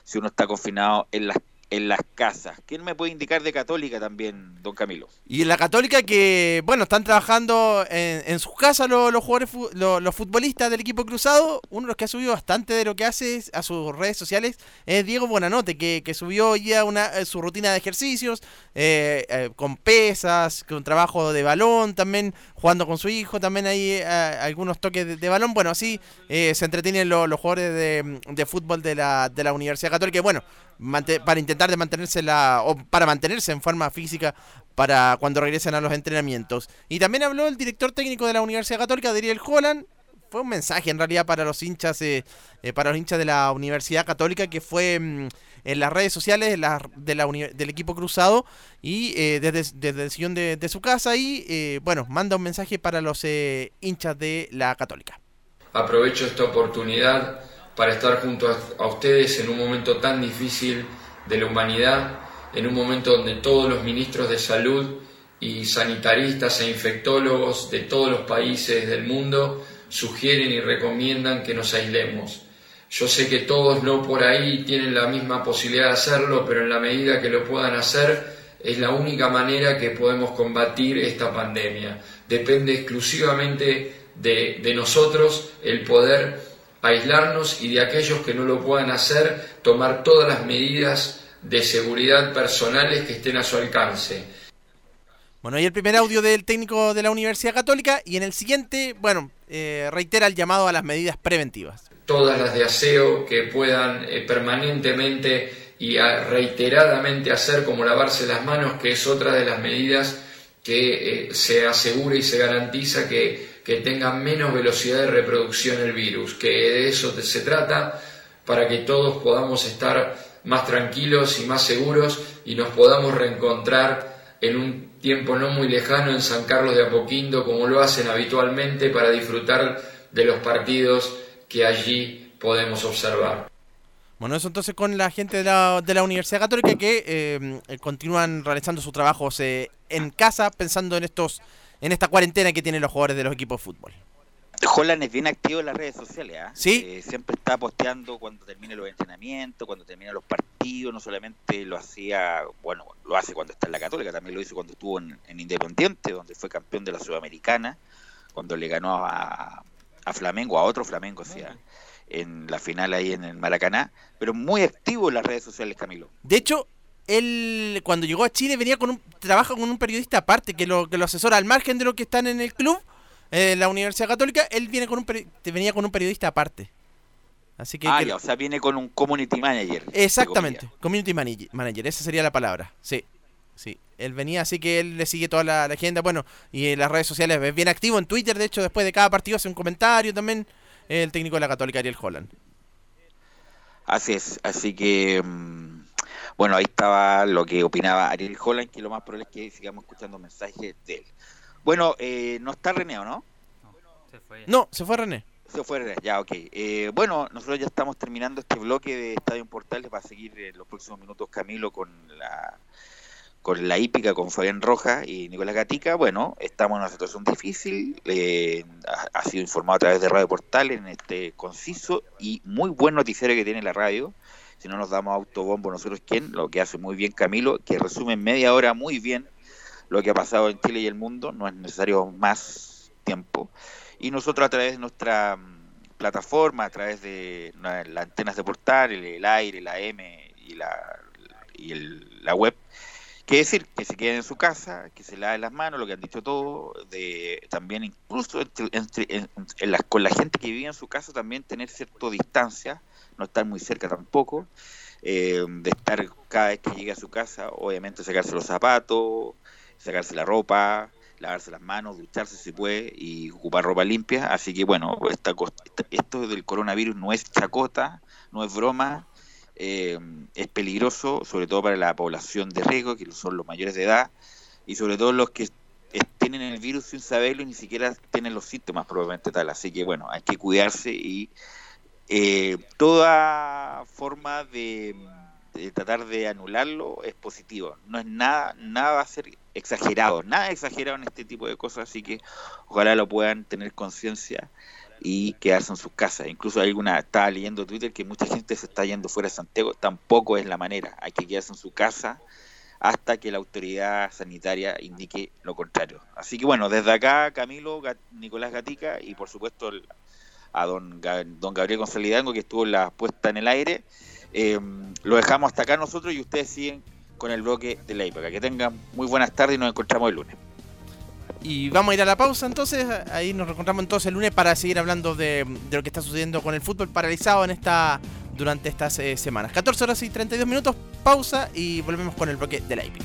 si uno está confinado en las en las casas. ¿Quién me puede indicar de Católica también, don Camilo? Y en la Católica que, bueno, están trabajando en, en sus casas los, los jugadores, los, los futbolistas del equipo cruzado. Uno de los que ha subido bastante de lo que hace a sus redes sociales es Diego Buenanote, que, que subió ya una, eh, su rutina de ejercicios eh, eh, con pesas, con trabajo de balón, también jugando con su hijo, también hay eh, algunos toques de, de balón. Bueno, así eh, se entretienen lo- los jugadores de, de fútbol de la, de la Universidad Católica. Bueno, para intentar de mantenerse la, o para mantenerse en forma física para cuando regresen a los entrenamientos. Y también habló el director técnico de la Universidad Católica, Daniel Holland. Fue un mensaje en realidad para los hinchas, eh, eh, para los hinchas de la Universidad Católica que fue mm, en las redes sociales la- del equipo cruzado y eh, desde, desde el sillón de, su casa y bueno, manda un mensaje para los hinchas de la Católica. Aprovecho esta oportunidad para estar junto a ustedes en un momento tan difícil de la humanidad, en un momento donde todos los ministros de salud y sanitaristas e infectólogos de todos los países del mundo sugieren y recomiendan que nos aislemos. Yo sé que todos no por ahí tienen la misma posibilidad de hacerlo, pero en la medida que lo puedan hacer, es la única manera que podemos combatir esta pandemia. Depende exclusivamente de, de nosotros el poder aislarnos y de aquellos que no lo puedan hacer, tomar todas las medidas de seguridad personales que estén a su alcance. Bueno, y el primer audio del técnico de la Universidad Católica y en el siguiente, bueno, eh, reitera el llamado a las medidas preventivas. todas las de aseo que puedan eh, permanentemente y reiteradamente hacer, como lavarse las manos, que es otra de las medidas que eh, se asegura y se garantiza que, que tenga menos velocidad de reproducción el virus, que de eso se trata para que todos podamos estar más tranquilos y más seguros y nos podamos reencontrar en un tiempo no muy lejano en San Carlos de Apoquindo, como lo hacen habitualmente, para disfrutar de los partidos que allí podemos observar. Bueno, eso entonces con la gente de la, de la Universidad Católica que eh, continúan realizando sus trabajos eh, en casa pensando en estos en esta cuarentena que tienen los jugadores de los equipos de fútbol. Holland es bien activo en las redes sociales, ¿ah? Sí. Eh, siempre está posteando cuando termine los entrenamientos, cuando termina los partidos, no solamente lo hacía, bueno, lo hace cuando está en la Católica, también lo hizo cuando estuvo en, en Independiente, donde fue campeón de la Sudamericana, cuando le ganó a, a Flamengo, a otro Flamengo, o sea, en la final ahí en el Maracaná, pero muy activo en las redes sociales, Camilo. De hecho, él cuando llegó a Chile venía con un trabaja con un periodista aparte que lo que lo asesora al margen de lo que están en el club, en la Universidad Católica, él viene con un peri- venía con un periodista aparte. Así que, ah, que- ya, o sea, viene con un community manager. Exactamente, community manager, manager, esa sería la palabra. Sí, sí. Él venía, así que él le sigue toda la, la agenda. Bueno, y en las redes sociales es bien activo. En Twitter, de hecho, después de cada partido hace un comentario también. El técnico de la Católica, Ariel Holland. Así es, así que mm, bueno, ahí estaba lo que opinaba Ariel Holland, que lo más probable es que sigamos escuchando mensajes de él. Bueno, eh, no está René, ¿o ¿no? Se fue. No, se fue René. Se fue René, ya, ok. Eh, bueno, nosotros ya estamos terminando este bloque de Estadio en Portales, va a seguir en los próximos minutos Camilo con la con la hípica, con Fabián Rojas y Nicolás Gatica. Bueno, estamos en una situación difícil, eh, ha, ha sido informado a través de Radio Portales en este conciso y muy buen noticiario que tiene la radio. Si no nos damos autobombo nosotros, ¿quién? Lo que hace muy bien Camilo, que resume en media hora muy bien lo que ha pasado en Chile y el mundo, no es necesario más tiempo. Y nosotros a través de nuestra mm, plataforma, a través de las antenas de portal, el, aire, la M y la, y la web, que decir que se queden en su casa, que se laven las manos, lo que han dicho todos, de también incluso entre- entre- en- en las- con la gente que vive en su casa también tener cierta distancia, no estar muy cerca tampoco, eh, de estar cada vez que llegue a su casa, obviamente sacarse los zapatos, sacarse la ropa, lavarse las manos, ducharse si puede y ocupar ropa limpia. Así que bueno, esta, esto del coronavirus no es chacota, no es broma, eh, es peligroso, sobre todo para la población de riesgo, que son los mayores de edad, y sobre todo los que tienen el virus sin saberlo y ni siquiera tienen los síntomas probablemente tal. Así que bueno, hay que cuidarse y eh, toda forma de, tratar de anularlo es positivo. No es nada, nada va a ser exagerado, nada exagerado en este tipo de cosas, así que ojalá lo puedan tener conciencia y quedarse en sus casas. Incluso alguna, estaba leyendo Twitter que mucha gente se está yendo fuera de Santiago, tampoco es la manera, hay que quedarse en su casa hasta que la autoridad sanitaria indique lo contrario. Así que bueno, desde acá Camilo, Nicolás Gatica y por supuesto a don, don Gabriel González Hidalgo que estuvo la puesta en el aire, eh, lo dejamos hasta acá nosotros y ustedes siguen con el bloque de la época. Que tengan muy buenas tardes y nos encontramos el lunes. Y vamos a ir a la pausa entonces, ahí nos reencontramos entonces el lunes para seguir hablando de, lo que está sucediendo con el fútbol paralizado en esta durante estas eh, semanas. 14 horas y 32 minutos, pausa y volvemos con el bloque de la hípica.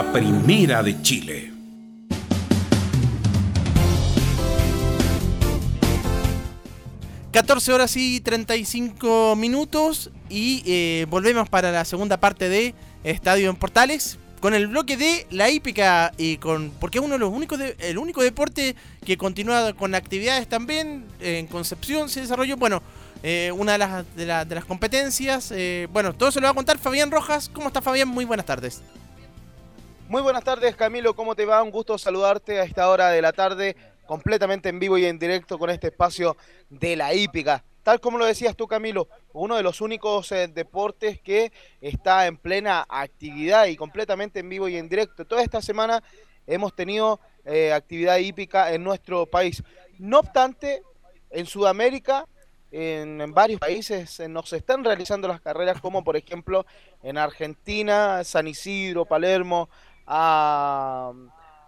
La primera de Chile. Ca- 14 horas y 35 minutos y eh, volvemos para la segunda parte de Estadio en Portales con el bloque de la hípica y con porque es uno de los únicos de- el único deporte que continúa con actividades también en Concepción se desarrolló bueno eh, una de las, de, de las competencias eh, bueno todo se lo va a contar Fabián Rojas. Cómo está Fabián muy buenas tardes Muy buenas tardes, Camilo. ¿Cómo te va? Un gusto saludarte a esta hora de la tarde, completamente en vivo y en directo con este espacio de la hípica. Tal como lo decías tú, Camilo, uno de los únicos eh, deportes que está en plena actividad y completamente en vivo y en directo. Toda esta semana hemos tenido eh, actividad hípica en nuestro país. No obstante, en Sudamérica, en, en varios países eh, nos están realizando las carreras, como por ejemplo en Argentina, San Isidro, Palermo, ha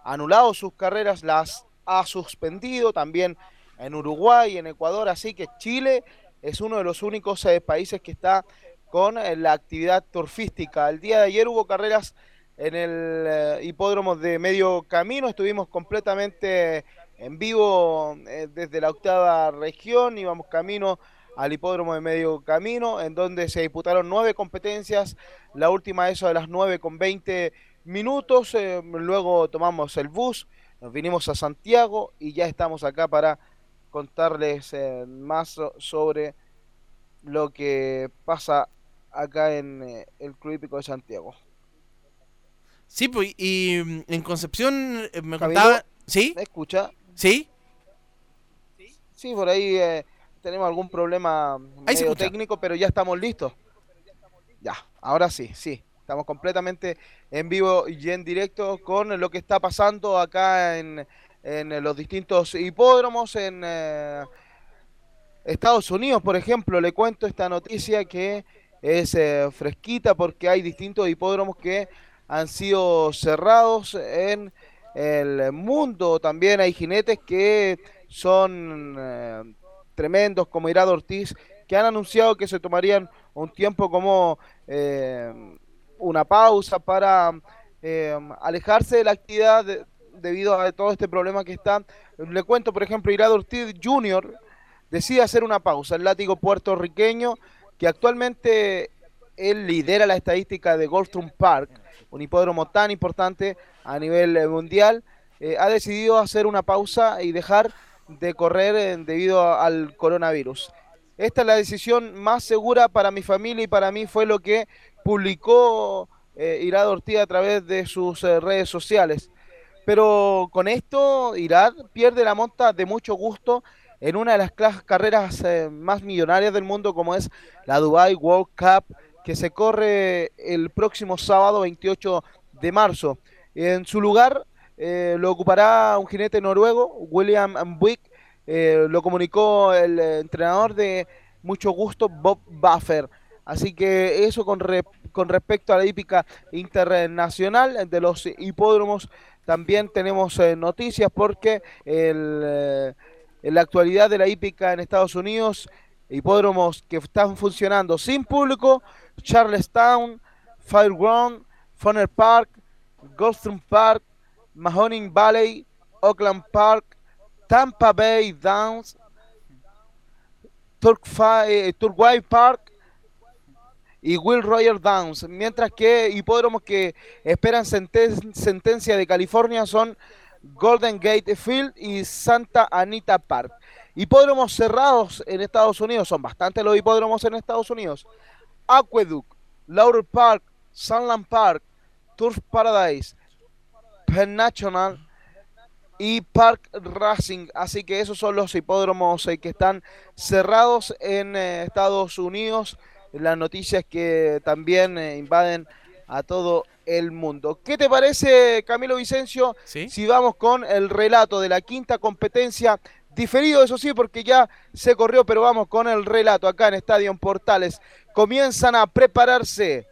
anulado sus carreras, las ha suspendido también en Uruguay, en Ecuador, así que Chile es uno de los únicos eh, países que está con eh, la actividad turfística. El día de ayer hubo carreras en el eh, hipódromo de medio camino, estuvimos completamente en vivo desde la octava región, íbamos camino al hipódromo de medio camino, en donde se disputaron nueve competencias, la última eso de las nueve con 20 minutos, eh, luego tomamos el bus, nos vinimos a Santiago y ya estamos acá para contarles eh, más sobre lo que pasa acá en eh, el Club Hípico de Santiago. Sí, pues, y mm, en Concepción me contaba... ¿Sí? ¿Me escucha? ¿Sí? Sí, por ahí eh, tenemos algún problema Ahí medio técnico, pero ya estamos listos. Ya, ahora sí, sí. Estamos completamente en vivo y en directo con lo que está pasando acá en, en los distintos hipódromos en eh, Estados Unidos, por ejemplo. Le cuento esta noticia que es eh, fresquita porque hay distintos hipódromos que han sido cerrados en el mundo. También hay jinetes que son eh, tremendos, como Irado Ortiz, que han anunciado que se tomarían un tiempo como una pausa para eh, alejarse de la actividad de- debido a todo este problema que está. Le cuento, por ejemplo, Irado Ortiz Jr. decide hacer una pausa. El látigo puertorriqueño, que actualmente él lidera la estadística de Goldstream Park, un hipódromo tan importante a nivel eh, mundial, eh, ha decidido hacer una pausa y dejar de correr eh, debido al coronavirus. Esta es la decisión más segura para mi familia y para mí fue lo que publicó eh, Irad Ortiz a través de sus eh, redes sociales. Pero con esto Irad pierde la monta de mucho gusto en una de las carreras eh, más millonarias del mundo como es la Dubai World Cup que se corre el próximo sábado 28 de marzo. En su lugar lo ocupará un jinete noruego, William eh, lo comunicó el entrenador de mucho gusto, Bob Buffer. Así que eso con, re- con respecto a la hípica internacional de los hipódromos, también tenemos eh, noticias porque el, eh, en la actualidad de la hípica en Estados Unidos, hipódromos que están funcionando sin público, Charlestown, Fireground, Funner Park, Goldstream Park, Mahoning Valley, Oakland Park, Tampa Bay Downs, Turkfi- eh, Park y Will Roger Downs, mientras que hipódromos que esperan senten- sentencia de California son Golden Gate Field y Santa Anita Park. Hipódromos cerrados en Estados Unidos, son bastantes los hipódromos en Estados Unidos. Aqueduct, Laurel Park, Sunland Park, Turf Paradise, Penn National y Park Racing. Así que esos son los hipódromos eh, que están cerrados en eh, Estados Unidos. Las noticias que también eh, invaden a todo el mundo. ¿Qué te parece, Camilo Vicencio, si vamos con el relato de la quinta competencia? Diferido, eso sí, porque ya se corrió, pero vamos con el relato acá en Estadio en Portales. Comienzan a prepararse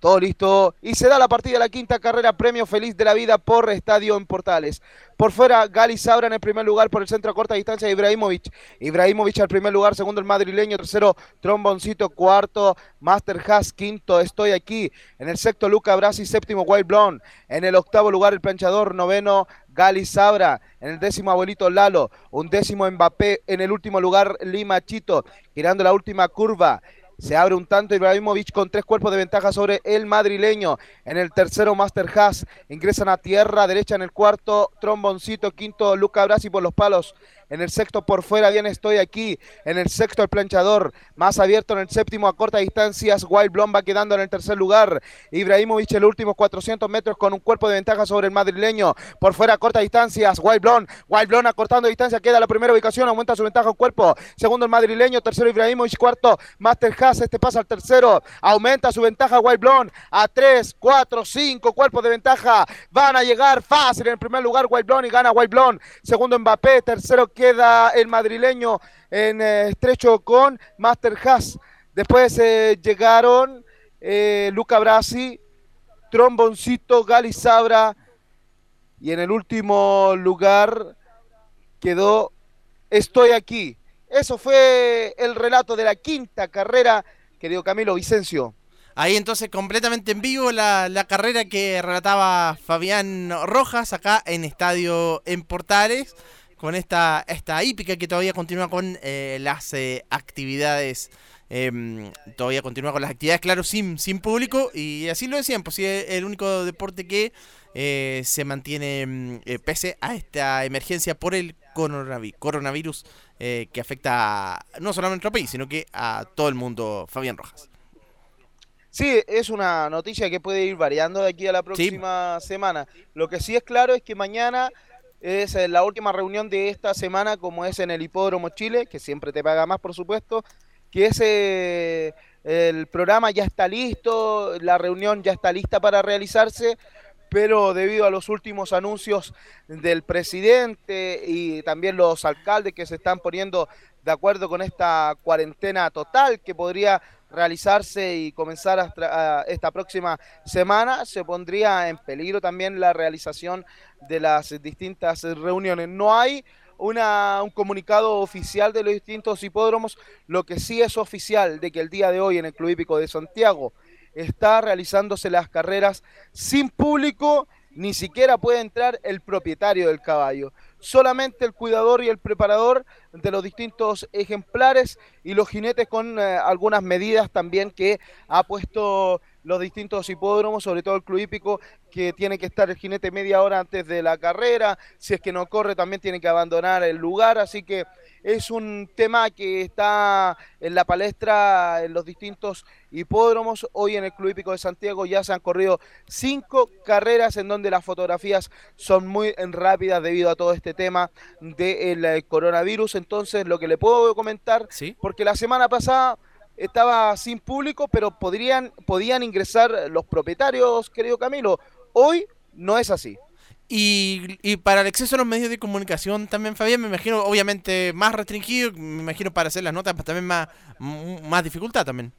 todo listo. Y se da la partida de la quinta carrera, premio feliz de la vida por Estadio en Portales. Por fuera, Gali Sabra en el primer lugar por el centro a corta distancia, Ibrahimovic. Ibrahimovic al primer lugar, segundo el madrileño, tercero Tromboncito, cuarto Master Haas, quinto Estoy aquí. En el sexto Luca Brasi, séptimo Wild Blonde. En el octavo lugar el planchador, noveno Gali Sabra. En el décimo Abuelito Lalo. Un décimo Mbappé. En el último lugar Lima Chito, girando la última curva. Se abre un tanto Ibrahimovic con tres cuerpos de ventaja sobre el madrileño. En el tercero, Master Haas. Ingresan a tierra derecha en el cuarto, Tromboncito. Quinto, Luca Brasi por los palos. En el sexto, por fuera, bien estoy aquí. En el sexto, el planchador. Más abierto en el séptimo, a corta distancias. Wild Blonde va quedando en el tercer lugar. Ibrahimovic, el último 400 metros con un cuerpo de ventaja sobre el madrileño. Por fuera, a corta distancias. Wild Blonde. Wild Blonde acortando distancia. Queda la primera ubicación. Aumenta su ventaja en cuerpo. Segundo, el madrileño. Tercero, Ibrahimovic. Cuarto, Master Haas. Este pasa al tercero. Aumenta su ventaja Wild Blonde a 3, 4, 5 cuerpos de ventaja. Van a llegar fácil en el primer lugar Wild Blonde y gana Wild Blonde. Segundo Mbappé. Tercero queda el madrileño en eh, estrecho con Master Haas. Después eh, llegaron eh, Luca Brasi, Tromboncito, Gali Sabra. Y en el último lugar quedó Estoy aquí. Eso fue el relato de la quinta carrera, querido Camilo Vicencio. Ahí entonces completamente en vivo la, la carrera que relataba Fabián Rojas acá en Estadio en Portales. Con esta, esta hípica que todavía continúa con eh, las eh, actividades. em, todavía continúa con las actividades, claro, sin, sin público. Y así lo decían, pues sí, es el único deporte que eh, se mantiene mm, eh, pese a esta emergencia por el coronavi- coronavirus eh, que afecta no solamente a nuestro país, sino que a todo el mundo. Fabián Rojas. Sí, es una noticia que puede ir variando de aquí a la próxima semana. Lo que sí es claro es que mañana es eh, la última reunión de esta semana, como es en el Hipódromo Chile, que siempre te paga más, por supuesto, que ese el programa ya está listo, la reunión ya está lista para realizarse, pero debido a los últimos anuncios del presidente y también los alcaldes que se están poniendo de acuerdo con esta cuarentena total que podría realizarse y comenzar hasta, esta próxima semana, se pondría en peligro también la realización de las distintas reuniones. No hay una, un comunicado oficial de los distintos hipódromos, lo que sí es oficial de que el día de hoy en el Club Hípico de Santiago está realizándose las carreras sin público, ni siquiera puede entrar el propietario del caballo. Solamente el cuidador y el preparador de los distintos ejemplares y los jinetes con eh, algunas medidas también que ha puesto los distintos hipódromos, sobre todo el club hípico, que tiene que estar el jinete media hora antes de la carrera, si es que no corre también tiene que abandonar el lugar, así que es un tema que está en la palestra en los distintos hipódromos. Hoy en el Club Hípico de Santiago ya se han corrido cinco carreras en donde las fotografías son muy rápidas debido a todo este tema del eh, coronavirus. Entonces, lo que le puedo comentar, porque la semana pasada estaba sin público, pero podrían, podían ingresar los propietarios, querido Camilo. Hoy no es así. Y, y para el acceso a los medios de comunicación también, Fabián, me imagino, obviamente, más restringido, me imagino para hacer las notas, pues también más, más dificultad también.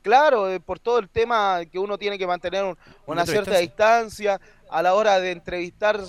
Claro, eh, por todo el tema que uno tiene que mantener un- una cierta distancia a la hora de entrevistar,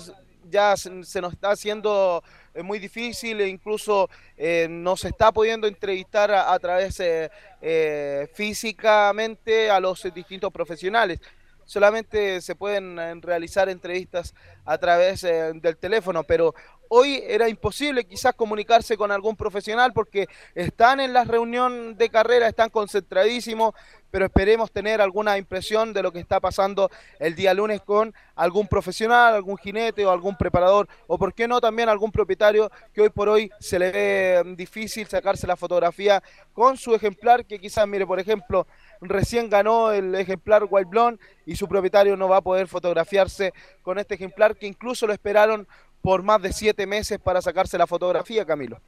ya se, se nos está haciendo eh, muy difícil e incluso eh, no se está pudiendo entrevistar a, través eh, eh, físicamente a los distintos profesionales. Solamente se pueden eh, realizar entrevistas a través eh, del teléfono, pero hoy era imposible quizás comunicarse con algún profesional porque están en la reunión de carrera, están concentradísimos, pero esperemos tener alguna impresión de lo que está pasando el día lunes con algún profesional, algún jinete o algún preparador, o por qué no también algún propietario que hoy por hoy se le ve mm, difícil sacarse la fotografía con su ejemplar, que quizás, mire, por ejemplo, recién ganó el ejemplar White Blonde y su propietario no va a poder fotografiarse con este ejemplar que incluso lo esperaron por más de siete meses para sacarse la fotografía, Camilo.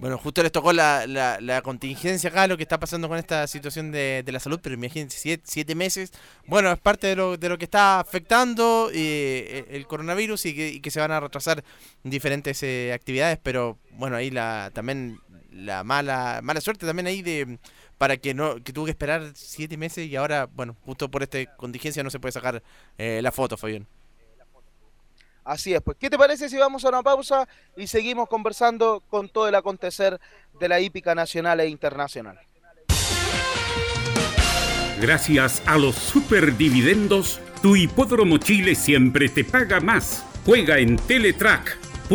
Bueno, justo les tocó la, la, contingencia acá, lo que está pasando con esta situación de, de la salud, pero imagínense, siete, siete meses. Bueno, es parte de lo, de lo que está afectando eh, el coronavirus y que, que se van a retrasar diferentes eh, actividades, pero bueno, ahí la también la mala mala suerte también ahí de para que no que tuvo que esperar siete meses y ahora, bueno, justo por esta contingencia no se puede sacar eh, la foto, Fabián. Así es, pues, ¿qué te parece si vamos a una pausa y seguimos conversando con todo el acontecer de la hípica nacional e internacional? Gracias a los superdividendos, tu hipódromo Chile siempre te paga más. Juega en Teletrack.cl.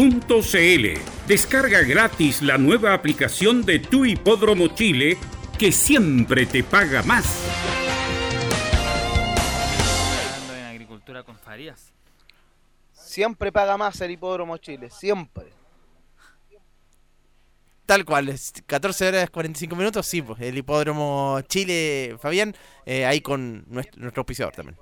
Descarga gratis la nueva aplicación de tu hipódromo Chile que siempre te paga más. Hablando en agricultura con Farías. Siempre paga más el hipódromo Chile, siempre. Tal cual, es 14 horas 45 minutos, sí, pues, el hipódromo Chile, Fabián, eh, ahí con nuestro, nuestro auspiciador también.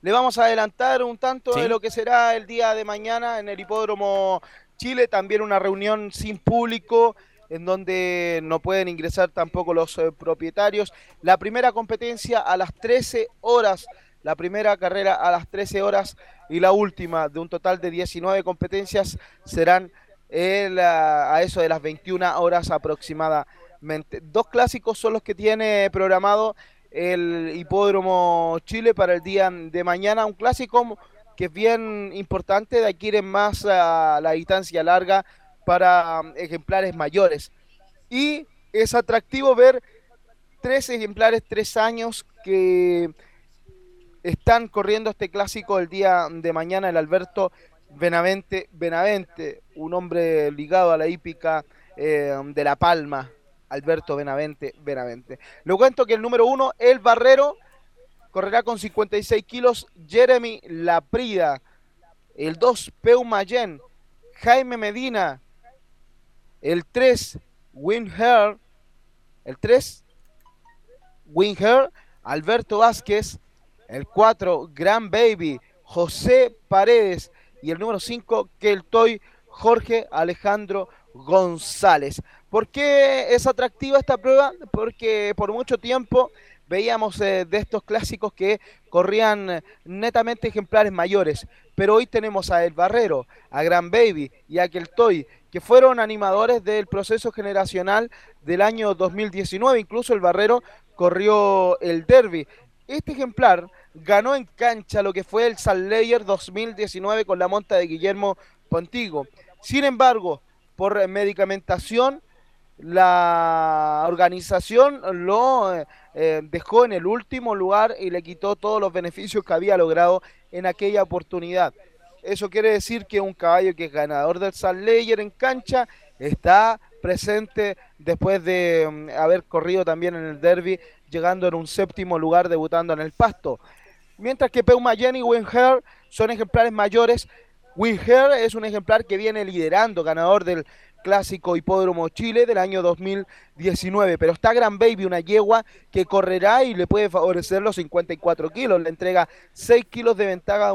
Le vamos a adelantar un tanto Sí. de lo que será el día de mañana en el hipódromo Chile, también una reunión sin público en donde no pueden ingresar tampoco los eh, propietarios. La primera competencia a las 13 horas, la primera carrera a las 13 horas y la última de un total de 19 competencias serán el, ah, a eso de las 21 horas aproximadamente. Dos clásicos son los que tiene programado el Hipódromo Chile para el día de mañana. Un clásico que es bien importante, de aquí en más a la distancia larga para um, ejemplares mayores. Y es atractivo ver tres ejemplares, tres años que están corriendo este clásico el día de mañana, el Alberto Benavente, Benavente, un hombre ligado a la hípica eh, de La Palma, Alberto Benavente, Benavente. Le cuento que el número uno, El Barrero, correrá con 56 kilos, Jeremy Laprida, el 2, Peu Mayen, Jaime Medina, el 3, Winher, el 3, Winher, Alberto Vázquez, el 4, Gran Baby, José Paredes y el número 5, Keltoy, Jorge Alejandro González. ¿Por qué es atractiva esta prueba? Porque por mucho tiempo veíamos eh, de estos clásicos que corrían eh, netamente ejemplares mayores, pero hoy tenemos a El Barrero, a Gran Baby y a Keltoy, que fueron animadores del proceso generacional del año 2019, incluso El Barrero corrió el Derby. Este ejemplar ganó en cancha lo que fue el Layer 2019 con la monta de Guillermo Pontigo. Sin embargo, por medicamentación, la organización lo eh, dejó en el último lugar y le quitó todos los beneficios que había logrado en aquella oportunidad. Eso quiere decir que un caballo que es ganador del Layer en cancha está presente después de mm, haber corrido también en el derby, llegando en un séptimo lugar, debutando en el pasto. Mientras que Peuma Jenny y Winher son ejemplares mayores. Winher es un ejemplar que viene liderando, ganador del clásico Hipódromo Chile del año 2019. Pero está Gran Baby, una yegua que correrá y le puede favorecer los 54 kilos. Le entrega 6 kilos de ventaja a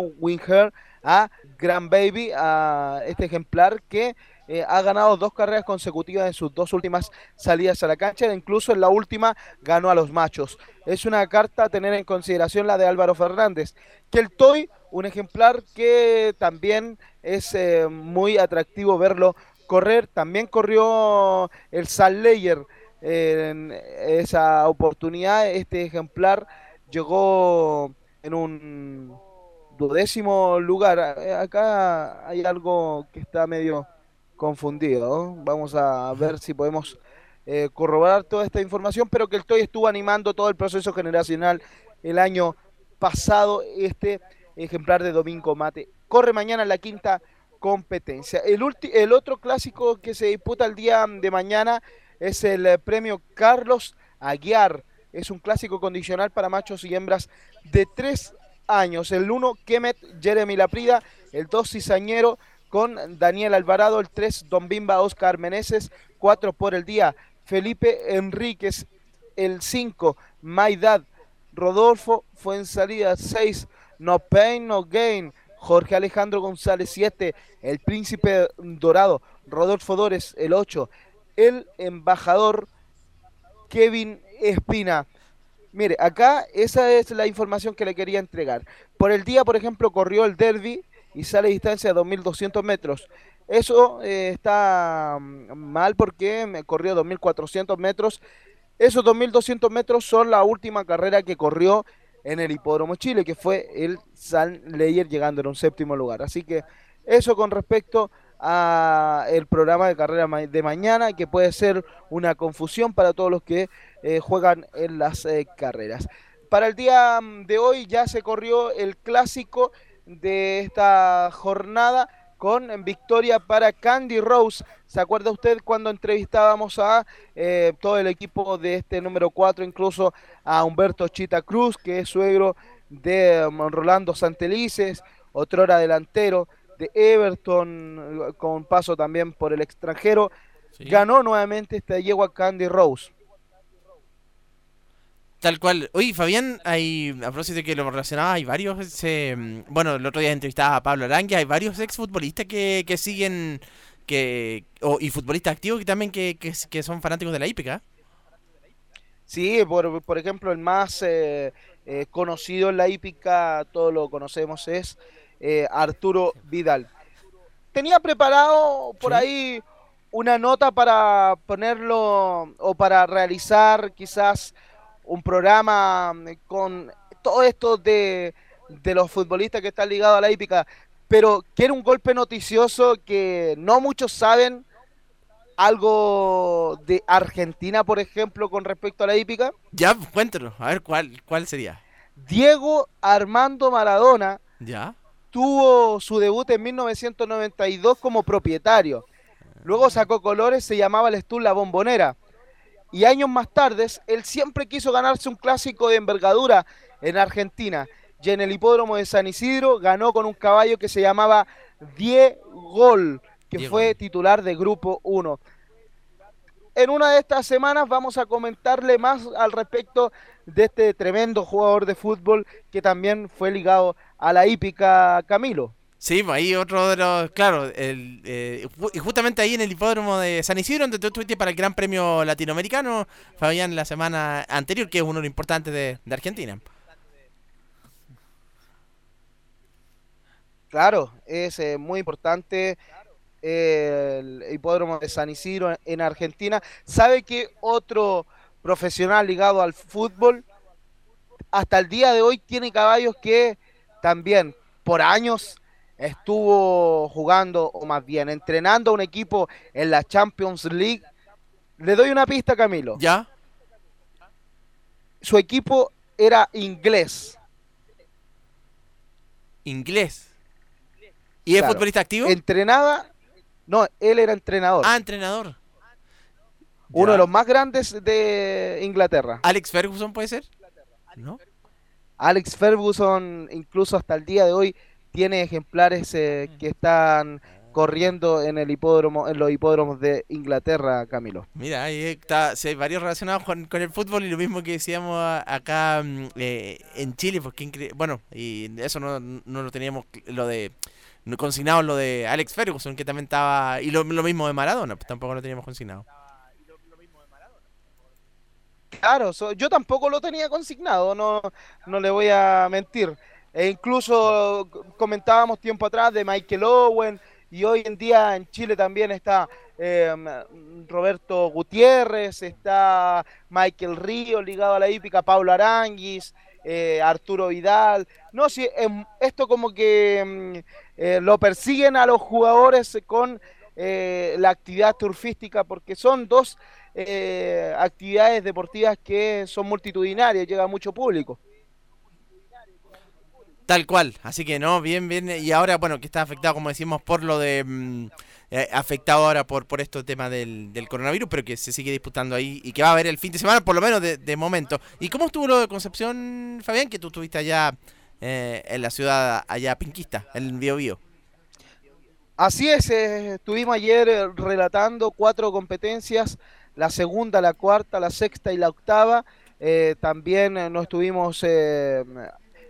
a Gran Baby, a este ejemplar que eh, ha ganado dos carreras consecutivas en sus dos últimas salidas a la cancha, e incluso en la última ganó a los machos. Es una carta a tener en consideración la de Álvaro Fernández. Que el Toy, un ejemplar que también es eh, muy atractivo verlo correr. También corrió el Sal en esa oportunidad. Este ejemplar llegó en un duodécimo lugar. Eh, acá hay algo que está medio confundido. Vamos a ver si podemos eh, corroborar toda esta información, pero que el TOY estuvo animando todo el proceso generacional el año pasado, este ejemplar de Domingo Mate. Corre mañana en la quinta competencia. El, el otro clásico que se disputa el día de mañana es el eh, premio Carlos Aguiar. Es un clásico condicional para machos y hembras de tres años. El 1, Kemet Jeremy Laprida. El 2, Cizañero con Daniel Alvarado, el 3 Don Bimba Oscar Meneses, 4 por el día Felipe Enríquez, el 5 Maidad Rodolfo fue en salida 6 No Pain No Gain Jorge Alejandro González 7 El Príncipe Dorado Rodolfo Dores el 8 El Embajador Kevin Espina Mire, acá esa es la información que le quería entregar. Por el día, por ejemplo, corrió el Derby y sale a distancia de 2.200 metros. Eso eh, está mm, mal porque corrió 2.400 metros. Esos 2.200 metros son la última carrera que corrió en el Hipódromo Chile, que fue el San Leyer llegando en un séptimo lugar. Así que eso con respecto a el programa de carrera de mañana, que puede ser una confusión para todos los que eh, juegan en las eh, carreras. Para el día mm, de hoy ya se corrió el clásico de esta jornada con victoria para Candy Rose. ¿Se acuerda usted cuando entrevistábamos a eh, todo el equipo de este número 4, incluso a Humberto Chita Cruz, que es suegro de um, Rolando Santelices, otro hora delantero de Everton, con paso también por el extranjero? Ganó nuevamente esta yegua Candy Rose. Tal cual. Oye, Fabián, hay, a propósito de que lo relacionaba, hay varios, mm, bueno, el otro día entrevistaba a Pablo Arangue, hay varios exfutbolistas que, que siguen, que y futbolistas activos que también que, que, son fanáticos de la hípica. Sí, por, por ejemplo, el más eh, eh, conocido en la hípica, todos lo conocemos, es eh, Arturo Vidal. Tenía preparado por ahí una nota para ponerlo o para realizar quizás un programa mm, con todo esto de, los futbolistas que están ligados a la hípica, pero quiere un golpe noticioso que no muchos saben algo de Argentina, por ejemplo, con respecto a la hípica. Ya, cuéntanos, a ver cuál, cuál sería. Diego Armando Maradona ya tuvo su debut en 1992 como propietario. Luego sacó colores, se llamaba el Estul La Bombonera. Y años más tarde, él siempre quiso ganarse un clásico de envergadura en Argentina. Y en el hipódromo de San Isidro ganó con un caballo que se llamaba Diego, que Diego. fue titular de Grupo 1. En una de estas semanas vamos a comentarle más al respecto de este tremendo jugador de fútbol que también fue ligado a la hípica Camilo. Sí, pues ahí otro de los, claro, el, eh, justamente ahí en el hipódromo de San Isidro, donde tú estuviste para el Gran Premio Latinoamericano, Fabián, la semana anterior, que es uno de los importantes de, de Argentina. Claro, es eh, muy importante eh, el hipódromo de San Isidro en, en Argentina. ¿Sabe que otro profesional ligado al fútbol hasta el día de hoy tiene caballos que también por años estuvo jugando, o más bien entrenando a un equipo en la Champions League? Le doy una pista, Camilo. ¿Ya? Su equipo era inglés. Inglés. ¿Y es Claro. futbolista activo? Entrenaba. No, él era entrenador. Ah, entrenador. Uno Ya. de los más grandes de Inglaterra. Alex Ferguson puede ser. ¿No? Alex Ferguson, incluso hasta el día de hoy, tiene ejemplares eh, que están corriendo en el hipódromo, en los hipódromos de Inglaterra, Camilo. Mira, ahí está, sí, hay varios relacionados con, con el fútbol y lo mismo que decíamos acá mm, eh, en Chile, porque bueno, y eso no, no lo teníamos lo de consignado lo de Alex Ferguson, que también estaba, y lo, lo mismo de Maradona, pues tampoco lo teníamos consignado. Claro, so- yo tampoco lo tenía consignado, no, no le voy a mentir. E incluso comentábamos tiempo atrás de Michael Owen y hoy en día en Chile también está eh, Roberto Gutiérrez, está Michael Río ligado a la hípica, Pablo Aranguis, eh, Arturo Vidal. No, sí, em, esto como que mm, eh, lo persiguen a los jugadores con eh, la actividad turfística porque son dos eh, actividades deportivas que son multitudinarias, llega mucho público. Tal cual, así que no, bien, bien, y ahora, bueno, que está afectado, como decimos, por lo de, mm, eh, afectado ahora por, por este tema del, del coronavirus, pero que se sigue disputando ahí y que va a haber el fin de semana, por lo menos de, momento. ¿Y cómo estuvo lo de Concepción, Fabián, que tú estuviste allá eh, en la ciudad, allá pinquista, en Bio Bio? Así es, eh, estuvimos ayer eh, relatando cuatro competencias, la segunda, la cuarta, la sexta y la octava. Eh, también nos estuvimos eh,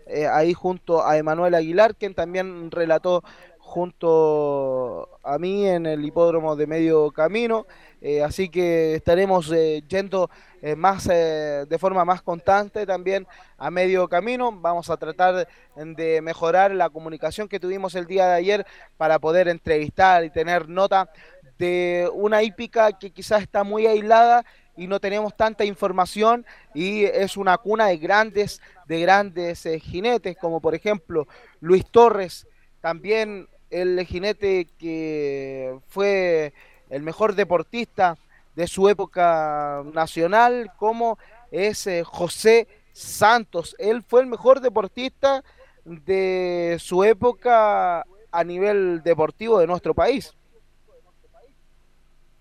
eh, ahí junto a Emanuel Aguilar, quien también relató junto a mí en el hipódromo de medio camino. Eh, así que estaremos eh, yendo más de forma más constante también a medio camino. Vamos a tratar de mejorar la comunicación que tuvimos el día de ayer para poder entrevistar y tener nota de una hípica que quizás está muy aislada y no tenemos tanta información y es una cuna de grandes de grandes eh, jinetes como por ejemplo Luis Torres también el jinete que fue el mejor deportista de su época nacional como es eh, José Santos. Él fue el mejor deportista de su época a nivel deportivo de nuestro país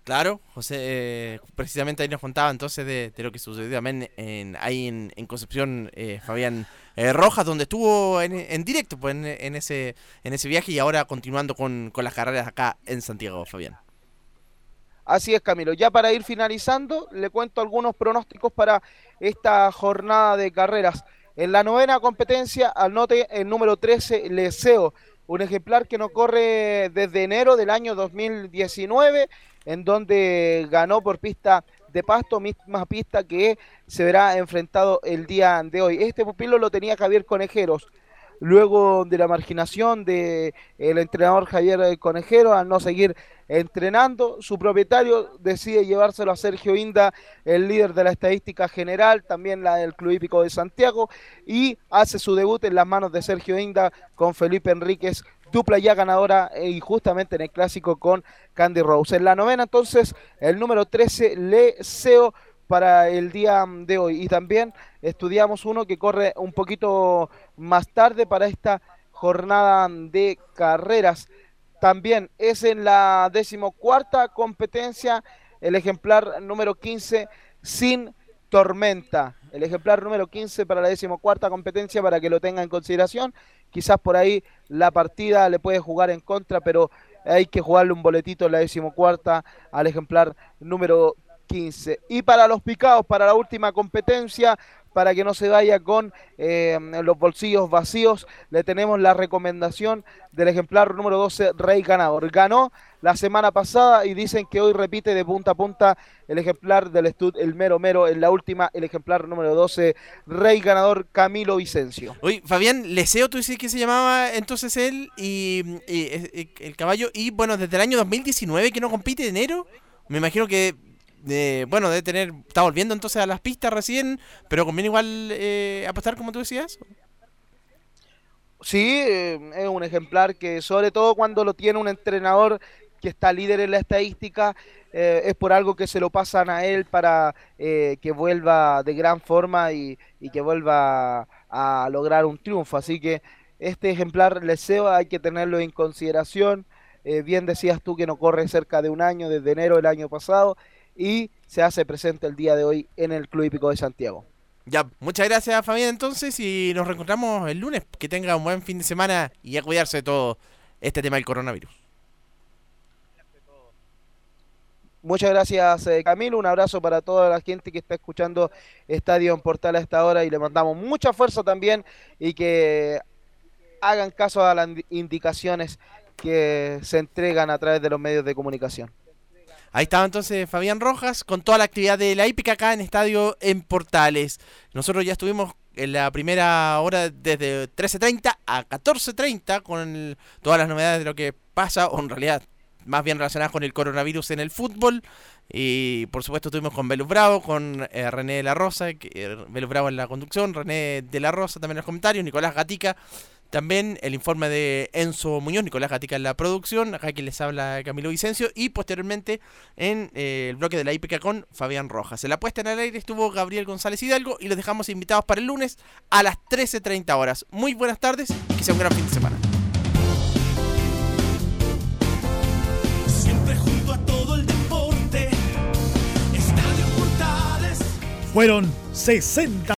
Claro, José, eh, precisamente ahí nos contaba entonces de, lo que sucedió también en, ahí en, en Concepción, eh, Fabián eh, Rojas, donde estuvo en, en directo pues, en, en ese, en ese viaje y ahora continuando con, con las carreras acá en Santiago, Fabián. Así es, Camilo. Ya para ir finalizando, le cuento algunos pronósticos para esta jornada de carreras. En la novena competencia, anote el número 13, Leseo, un ejemplar que no corre desde enero del año 2019, en donde ganó por pista de pasto, misma pista que se verá enfrentado el día de hoy. Este pupilo lo tenía Javier Conejeros. Luego de la marginación de el entrenador Javier Conejero al no seguir entrenando, su propietario decide llevárselo a Sergio Inda, el líder de la estadística general, también la del Club Hípico de Santiago, y hace su debut en las manos de Sergio Inda con Felipe Enríquez, dupla ya ganadora eh, y justamente en el clásico con Candy Rose. En la novena entonces el número 13, Leseo para el día de hoy. Y también estudiamos uno que corre un poquito más tarde para esta jornada de carreras. También es en la decimocuarta competencia el ejemplar número 15 sin tormenta. El ejemplar número 15 para la decimocuarta competencia para que lo tenga en consideración. Quizás por ahí la partida le puede jugar en contra, pero hay que jugarle un boletito en la decimocuarta al ejemplar número 15. Y para los picados, para la última competencia, para que no se vaya con eh, los bolsillos vacíos, le tenemos la recomendación del ejemplar número 12, Rey Ganador. Ganó la semana pasada y dicen que hoy repite de punta a punta el ejemplar del Stud, el mero mero, en la última, el ejemplar número 12, Rey Ganador Camilo Vicencio. Oye, Fabián, Leseo, tú dices que se llamaba entonces él y, y el caballo, y bueno, desde el año 2019 que no compite enero, me imagino que bueno, de tener, está volviendo entonces a las pistas recién, pero conviene igual eh, apostar como tú decías. Sí, eh, es un ejemplar que sobre todo cuando lo tiene un entrenador que está líder en la estadística, eh, es por algo que se lo pasan a él para que vuelva de gran forma y, que vuelva a lograr un triunfo. Así que este ejemplar Leseo hay que tenerlo en consideración. bien decías tú que no corre cerca de un año, desde enero del año pasado, y se hace presente el día de hoy en el Club Hípico de Santiago. Ya, muchas gracias Fabián entonces y nos reencontramos el lunes. Que tenga un buen fin de semana y a cuidarse de todo este tema del coronavirus. Muchas gracias eh, Camilo, un abrazo para toda la gente que está escuchando Estadio en Portal a esta hora y le mandamos mucha fuerza también y que hagan caso a las indicaciones que se entregan a través de los medios de comunicación. Ahí estaba entonces Fabián Rojas con toda la actividad de la hípica acá en Estadio en Portales. Nosotros ya estuvimos en la primera hora desde 13.30 a 14.30 con todas las novedades de lo que pasa, o en realidad más bien relacionadas con el coronavirus en el fútbol. Y por supuesto estuvimos con Belus Bravo, con eh, René de la Rosa, que, eh, Belus Bravo en la conducción, René de la Rosa también en los comentarios, Nicolás Gatica también el informe de Enzo Muñoz, Nicolás Gatica en la producción, acá quien les habla Camilo Vicencio, y posteriormente en eh, el bloque de la IPK con Fabián Rojas. En la puesta en el aire estuvo Gabriel González Hidalgo y los dejamos invitados para el lunes a las 13.30 horas. Muy buenas tardes y que sea un gran fin de semana. Fueron 60